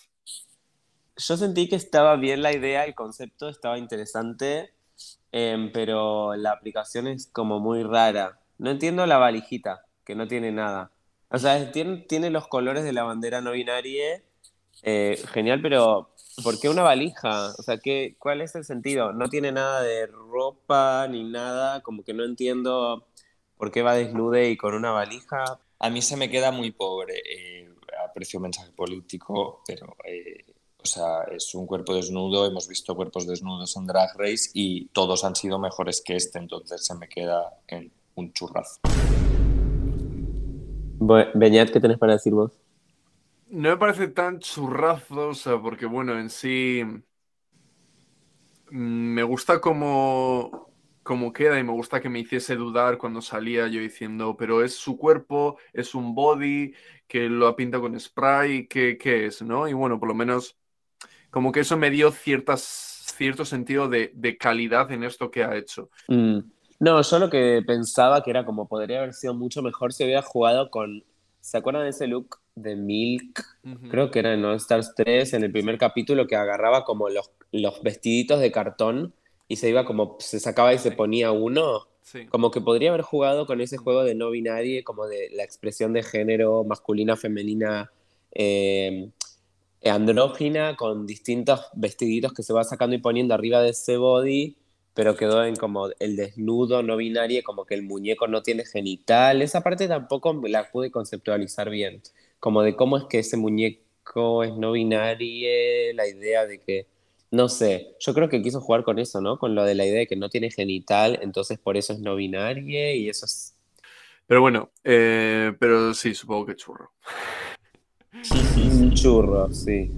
yo sentí que estaba bien la idea, el concepto estaba interesante, em, pero la aplicación es como muy rara. No entiendo la valijita, que no tiene nada. O sea, tiene, tiene los colores de la bandera no binaria, eh, genial, pero ¿por qué una valija? O sea, ¿qué, ¿cuál es el sentido? No tiene nada de ropa ni nada, como que no entiendo por qué va desnude y con una valija. A mí se me queda muy pobre. Eh, aprecio mensaje político, pero eh, o sea, es un cuerpo desnudo, hemos visto cuerpos desnudos en Drag Race y todos han sido mejores que este, entonces se me queda en un churrazo. Beñat, ¿qué tenés para decir vos? No me parece tan churrazo, o sea, porque bueno, en sí mm, me gusta como, como queda y me gusta que me hiciese dudar cuando salía yo diciendo, pero es su cuerpo, es un body que lo pinta con spray, ¿qué, qué es? ¿no? Y bueno, por lo menos como que eso me dio ciertas, cierto sentido de, calidad en esto que ha hecho. Mm. No, yo lo que pensaba que era como podría haber sido mucho mejor si hubiera jugado con. ¿Se acuerdan de ese look de Milk? Creo que era en All Stars 3, en el primer capítulo, que agarraba como los, los vestiditos de cartón y se iba como. Se sacaba y se ponía uno. Como que podría haber jugado con ese juego de no binario, como de la expresión de género masculina, femenina. Eh, andrógina con distintos vestiditos que se va sacando y poniendo arriba de ese body, pero quedó en como el desnudo no binario, como que el muñeco no tiene genital. Esa parte tampoco la pude conceptualizar bien, como de cómo es que ese muñeco es no binario, la idea de que, no sé, yo creo que quiso jugar con eso, ¿no? Con lo de la idea de que no tiene genital, entonces por eso es no binario y eso es... Pero bueno, eh, pero sí, supongo que churro. Un churro, sí.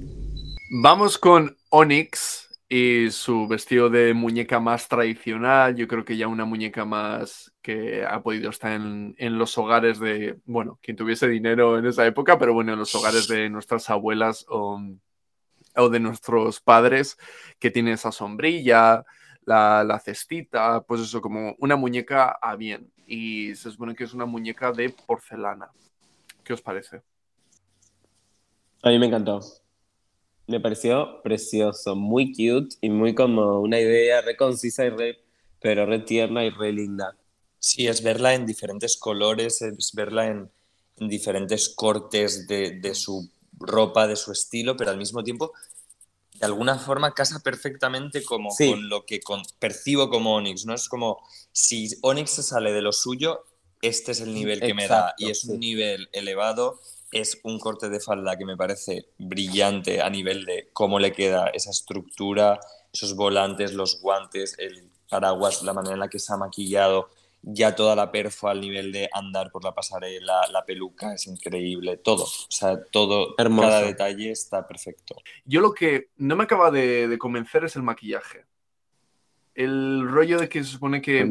Vamos con Onyx y su vestido de muñeca más tradicional. Yo creo que ya una muñeca más que ha podido estar en, en los hogares de, bueno, quien tuviese dinero en esa época, pero bueno, en los hogares de nuestras abuelas o, o de nuestros padres, que tiene esa sombrilla, la, la, cestita, pues eso, como una muñeca a bien. Y se supone que es una muñeca de porcelana. ¿Qué os parece? A mí me encantó. Me pareció precioso, muy cute y muy como una idea re concisa y re, pero re tierna y re linda. Sí, es verla en diferentes colores, es verla en, en diferentes cortes de, de, su ropa, de su estilo, pero al mismo tiempo, de alguna forma, casa perfectamente como sí. con lo que con, percibo como Onyx, ¿no? Es como, si Onyx se sale de lo suyo, este es el nivel que Exacto, me da y es sí. un nivel elevado es un corte de falda que me parece brillante a nivel de cómo le queda esa estructura, esos volantes, los guantes, el paraguas, la manera en la que se ha maquillado, ya toda la perfo al nivel de andar por la pasarela, la peluca es increíble, todo, o sea, todo, Hermoso. cada detalle está perfecto. Yo lo que no me acaba de, de convencer es el maquillaje el rollo de que se supone que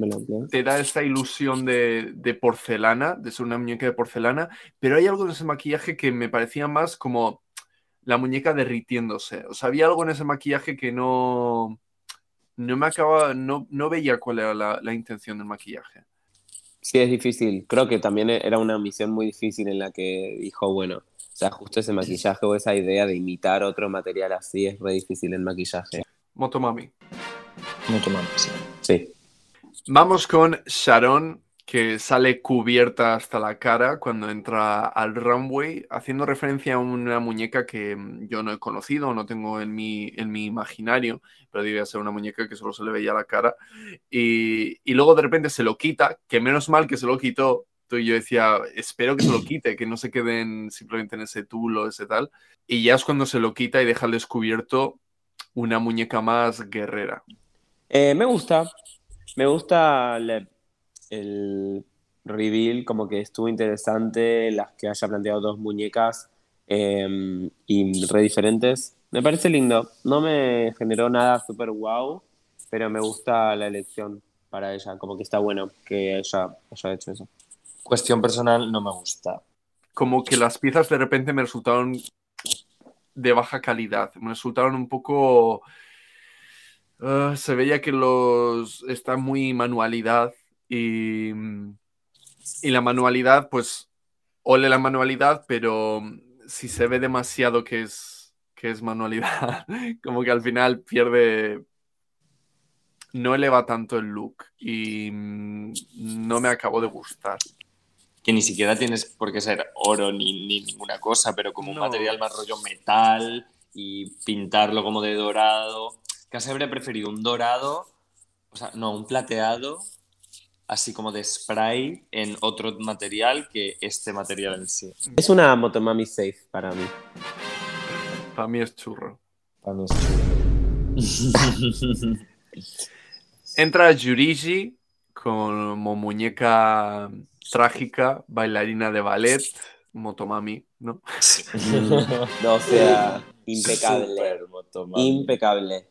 te da esta ilusión de, de, porcelana, de ser una muñeca de porcelana, pero hay algo en ese maquillaje que me parecía más como la muñeca derritiéndose. O sea, había algo en ese maquillaje que no, no me acaba, no, no veía cuál era la, la, intención del maquillaje. Sí, es difícil. Creo que también era una misión muy difícil en la que dijo, bueno, o sea, justo ese maquillaje o esa idea de imitar otro material así es re difícil en maquillaje. Motomami. Más, sí. sí. Vamos con Sharon, que sale cubierta hasta la cara cuando entra al runway, haciendo referencia a una muñeca que yo no he conocido, no tengo en mi, en mi imaginario, pero debía ser una muñeca que solo se le veía la cara. Y, y luego de repente se lo quita, que menos mal que se lo quitó, y yo decía, espero que se lo quite, que no se queden simplemente en ese tul o ese tal. Y ya es cuando se lo quita y deja al descubierto una muñeca más guerrera. Eh, me gusta, me gusta el reveal, como que estuvo interesante, las que haya planteado dos muñecas eh, y re diferentes. Me parece lindo, no me generó nada súper wow, pero me gusta la elección para ella, como que está bueno que ella haya hecho eso. Cuestión personal, no me gusta. Como que las piezas de repente me resultaron de baja calidad, me resultaron un poco Uh, se veía que los está muy manualidad y, y la manualidad, pues, ole la manualidad, pero si se ve demasiado que es, que es manualidad, como que al final pierde, no eleva tanto el look y no me acabó de gustar. Que ni siquiera tienes por qué ser oro ni, ni ninguna cosa, pero como no. un material más rollo metal y pintarlo como de dorado casi habría preferido un dorado, o sea, no, un plateado, así como de spray en otro material que este material en sí. Es una Motomami safe para mí. Para mí es churro. Para mí es churro. Entra Yurigi como muñeca trágica, bailarina de ballet, Motomami, ¿no? no, o sea, impecable. Impecable.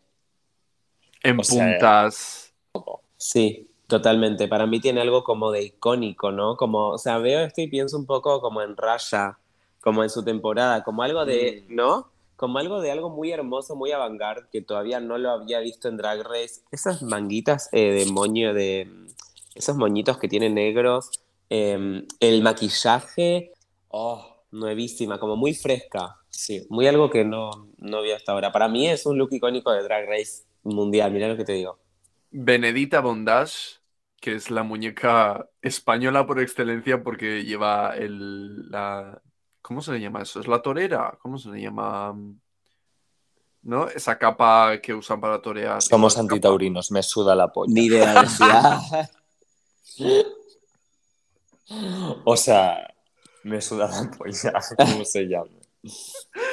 En o puntas. Sea, sí, totalmente. Para mí tiene algo como de icónico, ¿no? Como, o sea, veo esto y pienso un poco como en Raya, como en su temporada, como algo de, mm. ¿no? Como algo de algo muy hermoso, muy avant que todavía no lo había visto en Drag Race. Esas manguitas eh, de moño, de esos moñitos que tienen negros, eh, el maquillaje, oh, nuevísima, como muy fresca. Sí, muy algo que no, no vi hasta ahora. Para mí es un look icónico de Drag Race mundial, mira lo que te digo. Benedita Bondage, que es la muñeca española por excelencia porque lleva el, la... ¿Cómo se le llama eso? ¿Es la torera? ¿Cómo se le llama? ¿No? Esa capa que usan para torear. Somos antitaurinos, me suda la polla. Ni idea. o sea, me suda la polla, ¿cómo se llama?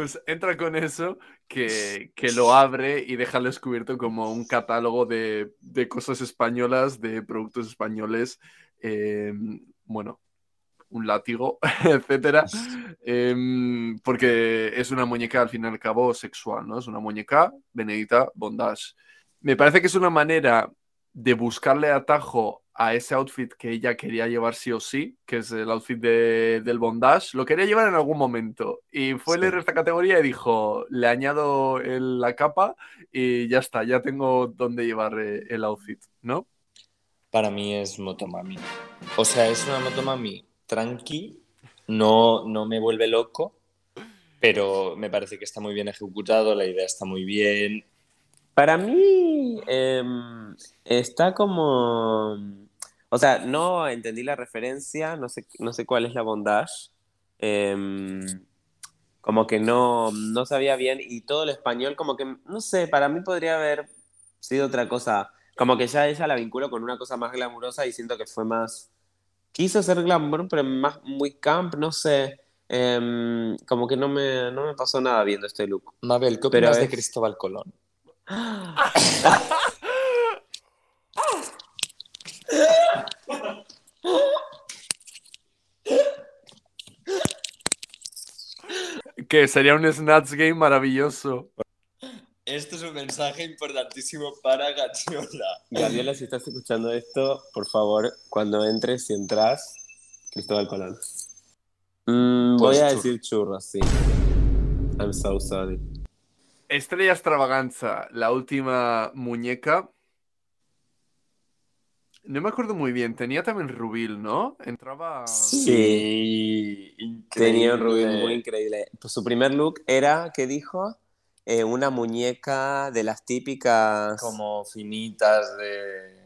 Pues entra con eso, que, que, lo abre y deja al descubierto como un catálogo de, de cosas españolas, de productos españoles, eh, bueno, un látigo, etcétera. Em, porque es una muñeca al fin y al cabo sexual, ¿no? Es una muñeca Benedita Bondage. Me parece que es una manera de buscarle atajo a ese outfit que ella quería llevar sí o sí, que es el outfit de- del bondage, lo quería llevar en algún momento. Y fue Sí. leer esta categoría y dijo, le añado el- la capa y ya está, ya tengo dónde llevar eh, el outfit, ¿no? Para mí es Motomami. O sea, es una Motomami tranqui, no, no me vuelve loco, pero me parece que está muy bien ejecutado, la idea está muy bien. Para mí em, está como... O sea, no entendí la referencia, no sé, no sé cuál es la bondage. Em, como que no, no sabía bien y todo el español como que, no sé, para mí podría haber sido otra cosa. Como que ya ella la vinculo con una cosa más glamurosa y siento que fue más... Quiso ser glamour, pero más muy camp, no sé. Em, como que no me, no me pasó nada viendo este look. Mabel, ¿qué Pero opinas de es- Cristóbal Colón? Que sería un Snatch Game maravilloso. Esto es un mensaje importantísimo para Gachiola. Gabriela, si estás escuchando esto, por favor, cuando entres y entras, Cristóbal Colón. Mm, voy Pues a churro. decir churros, sí. I'm so sorry. Estrella Extravaganza, la última muñeca. No me acuerdo muy bien, tenía también Rubil, ¿no? Entraba... Sí, Tenía un rubí increíble. muy increíble. Pues su primer look era, ¿qué dijo? Eh, una muñeca de las típicas. Como finitas de...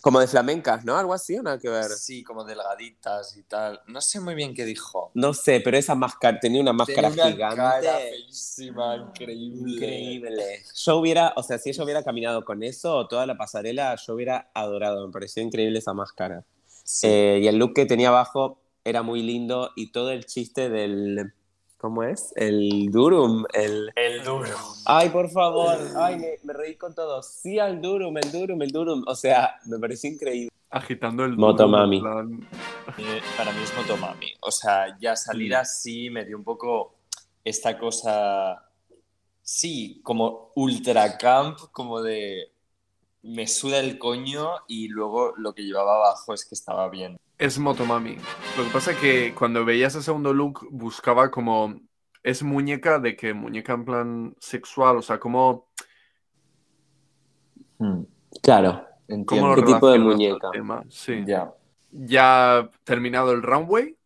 como de flamencas, ¿no? Algo así, ¿o nada que ver? Sí, como delgaditas y tal. No sé muy bien qué dijo. No sé, pero esa máscara, tenía una máscara Tenía una gigante. cara feísima, increíble. Increíble. Yo hubiera, o sea, si ella hubiera caminado con eso o toda la pasarela, yo hubiera adorado. Me pareció increíble esa máscara. Sí. Eh, y el look que tenía abajo era muy lindo y todo el chiste del. ¿Cómo es? El Durum. El. el duro. Ay, por favor. Ay, me, me reí con todo. Sí, al Durum, el Durum, el Durum. O sea, me pareció increíble. Agitando el... Motomami. en plan- Eh, para mí es Motomami. O sea, ya salir así me dio un poco esta cosa, sí, como ultra camp, como de me suda el coño y luego lo que llevaba abajo es que estaba bien. Es Motomami. Lo que pasa es que cuando veías el segundo look buscaba como... Es muñeca de que muñeca en plan sexual, o sea, como... Claro. ¿Cómo lo ¿Qué tipo de muñeca? Sí. Ya. Ya terminado el runway,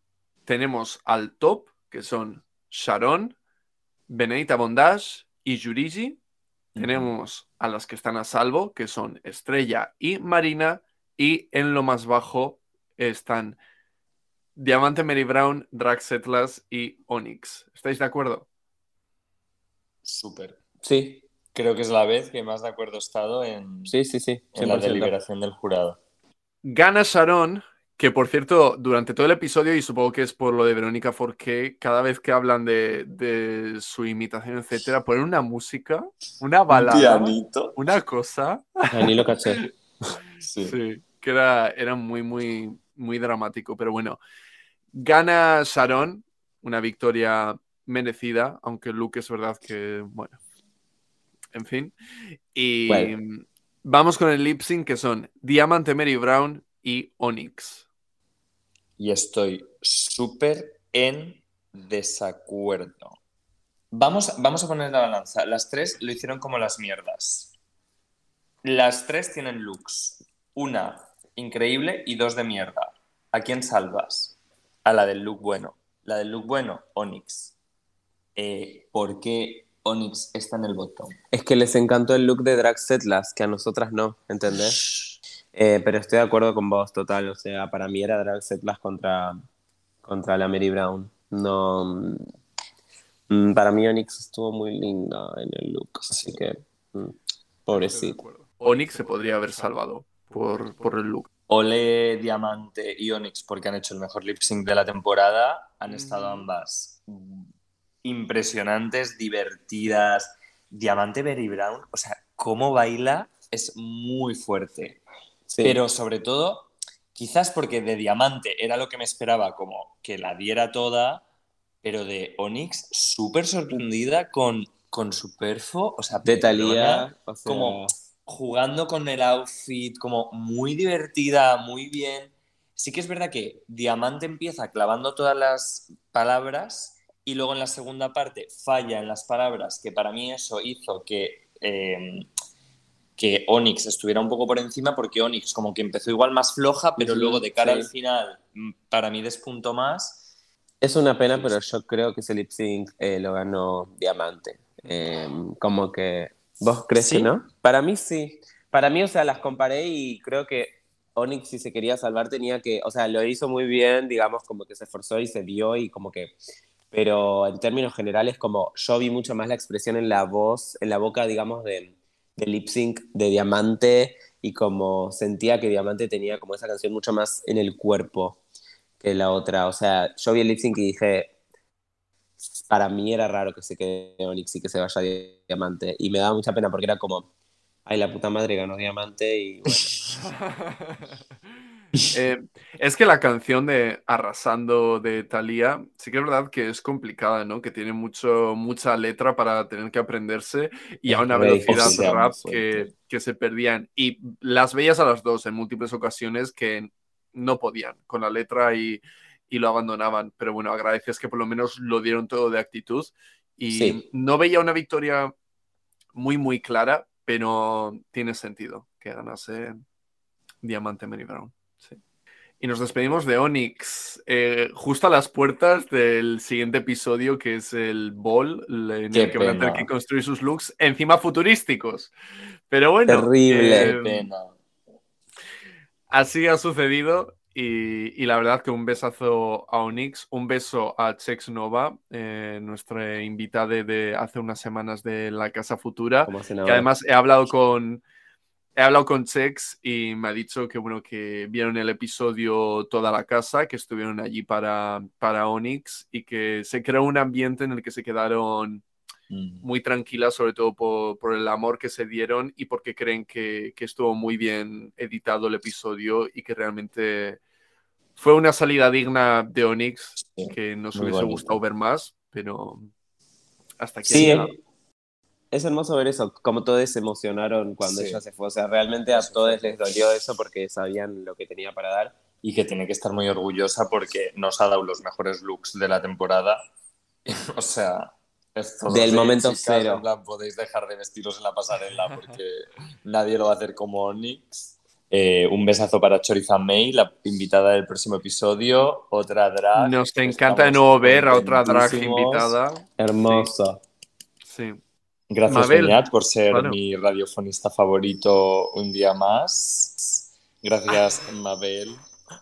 tenemos al top, que son Sharon, Benedita Bondage y Yurigi. Tenemos a las que están a salvo, que son Estrella y Marina. Y en lo más bajo están Diamante Mary Brown, Drax Atlas y Onyx. ¿Estáis de acuerdo? Súper. Sí, Creo que es la vez que más de acuerdo he estado en, sí, sí, sí. en la 100%. deliberación del jurado. Gana Sharon, que por cierto, durante todo el episodio, y supongo que es por lo de Verónica Forqué, cada vez que hablan de, de su imitación, etcétera, ponen una música, una balada, Pianito. una cosa, Ay, ni lo caché. Sí. sí, que era, era muy, muy, muy dramático. Pero bueno, gana Sharon, una victoria merecida, aunque Luke es verdad que, bueno, en fin. Y Bueno. vamos con el lip sync, que son Diamante Mary Brown y Onyx. y estoy súper en desacuerdo. Vamos, vamos a poner la balanza. Las tres lo hicieron como las mierdas. Las tres tienen looks. Una increíble y dos de mierda. ¿A quién salvas? A la del look bueno. La del look bueno, Onyx. Eh, ¿Por qué Onyx está en el botón? Es que les encantó el look de Drax Atlas, que a nosotras no, ¿entendés? Eh, pero estoy de acuerdo con vos, total. O sea, para mí era Drax Atlas contra, contra la Mary Brown. No. mm, para mí Onyx estuvo muy linda en el look, así que. mm, pobrecita. Onyx se podría haber salvado por, por el look. Ole Diamante y Onyx porque han hecho el mejor lip sync de la temporada. Han estado Mm. ambas impresionantes, divertidas. Diamante Berry Brown, o sea, cómo baila es muy fuerte. Sí. Pero sobre todo, quizás porque de Diamante era lo que me esperaba, como que la diera toda, pero de Onyx súper sorprendida con, con su perfo, o sea, De Thalía, o sea, como jugando con el outfit, como muy divertida, muy bien. Sí que es verdad que Diamante empieza clavando todas las palabras y luego en la segunda parte falla en las palabras, que para mí eso hizo que, eh, que Onyx estuviera un poco por encima, porque Onyx como que empezó igual más floja, pero Ujú, luego de cara sí. al final, mm, para mí despuntó más. Es una pena, pero yo creo que ese lip sync eh, lo ganó Diamante. Eh, como que. ¿Vos crees ¿Sí? que no? Para mí sí. Para mí, o sea, las comparé y creo que Onyx, si se quería salvar, tenía que. O sea, lo hizo muy bien, digamos, como que se esforzó y se dio y como que. Pero en términos generales, como yo vi mucho más la expresión en la voz, en la boca, digamos, de, de lip sync de Diamante y como sentía que Diamante tenía como esa canción mucho más en el cuerpo que la otra. O sea, yo vi el lip sync y dije, para mí era raro que se quede Onyx y que se vaya Diamante. Y me daba mucha pena porque era como, ay, la puta madre ganó Diamante y bueno. Eh, es que la canción de Arrasando de Thalía, sí que es verdad que es complicada, ¿no? Que tiene mucho, mucha letra para tener que aprenderse y a una velocidad difícil, rap que se perdían. Y las veías a las dos en múltiples ocasiones que no podían con la letra y, y lo abandonaban. Pero bueno, agradeces que por lo menos lo dieron todo de actitud. Y Sí. no veía una victoria muy, muy clara, pero tiene sentido que ganase Diamante Mary Brown. Sí. Y nos despedimos de Onyx, eh, justo a las puertas del siguiente episodio, que es el Ball, en el que van a tener que construir sus looks, encima futurísticos. Pero bueno, Terrible. eh, Pena. así ha sucedido. Y, y la verdad que un besazo a Onyx, un beso a Chex Nova, eh, nuestra invitada de hace unas semanas de la Casa Futura. Que además he hablado con he hablado con Chex y me ha dicho que bueno que vieron el episodio toda la casa, que estuvieron allí para, para Onyx y que se creó un ambiente en el que se quedaron. Muy tranquilas, sobre todo por, por el amor que se dieron y porque creen que, que estuvo muy bien editado el episodio y que realmente fue una salida digna de Onyx Sí, que nos hubiese bonito. gustado ver más, pero hasta aquí. Sí, ha es, hermoso ver eso, como todos se emocionaron cuando Sí. ella se fue. O sea, realmente a todos les dolió eso porque sabían lo que tenía para dar. Y que tiene que estar muy orgullosa porque nos ha dado los mejores looks de la temporada. o sea, Del de, momento chicas, cero. En plan, podéis dejar de vestiros en la pasarela porque nadie lo va a hacer como Onyx. Eh, un besazo para Choriza May, la invitada del próximo episodio. Otra drag. Nos que encanta de nuevo ver a otra drag invitada. Hermoso. Sí. Gracias, Mabel, Beñat, por ser mi radiofonista favorito un día más. Gracias, Mabel,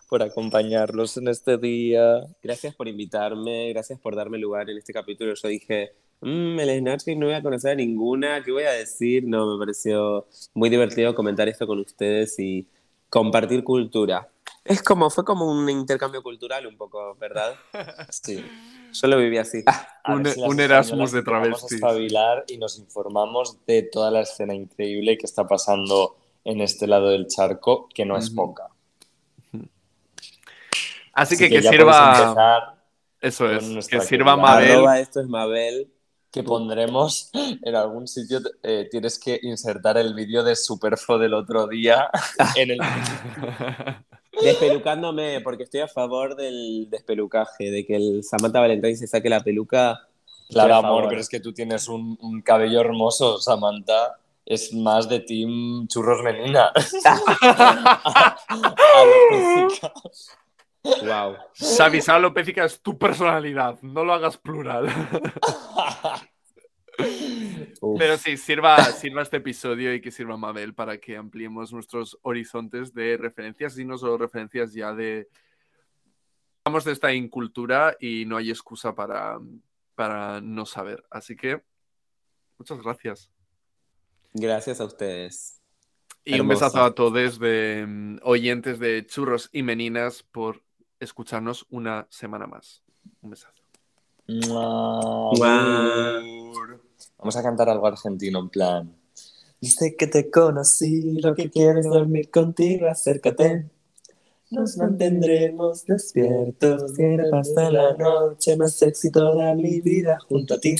por acompañarlos en este día. Gracias por invitarme, gracias por darme lugar en este capítulo. Yo dije, mmm, el Snatch Game no voy a conocer a ninguna, ¿qué voy a decir? No, me pareció muy divertido comentar esto con ustedes y compartir cultura. Es como, fue como un intercambio cultural un poco, ¿verdad? Sí. Yo lo viví así. A Un- ver si un Erasmus de empezamos travestis. a espabilar y nos informamos de toda la escena increíble que está pasando en este lado del charco, que no es Ujú. poca. Así que que ya sirva. Eso es, que sirva Mabel. Arroba esto es Mabel. que pondremos en algún sitio. eh, tienes que insertar el vídeo de Superfo del otro día en el Despelucándome, porque estoy a favor del despelucaje, de que el Samantha Valentine se saque la peluca. Claro, amor, pero es que tú tienes un, un cabello hermoso, Samantha. Es más de Team Churros Menina. Alopecia. Wow. Xavi Salopécica es tu personalidad, no lo hagas plural. Pero sí, sirva, sirva este episodio y que sirva Mabel para que ampliemos nuestros horizontes de referencias y no solo referencias ya de. Vamos de esta incultura y no hay excusa para, para no saber. Así que, muchas gracias. Gracias a ustedes. Y un besazo a todos de mm, oyentes de churros y meninas por escucharnos una semana más. Un besazo. Vamos a cantar algo argentino en plan. Desde que te conocí, lo que quiero es dormir contigo, acércate. Nos mantendremos despiertos. Quiero pasar la noche más sexy toda mi vida junto a ti.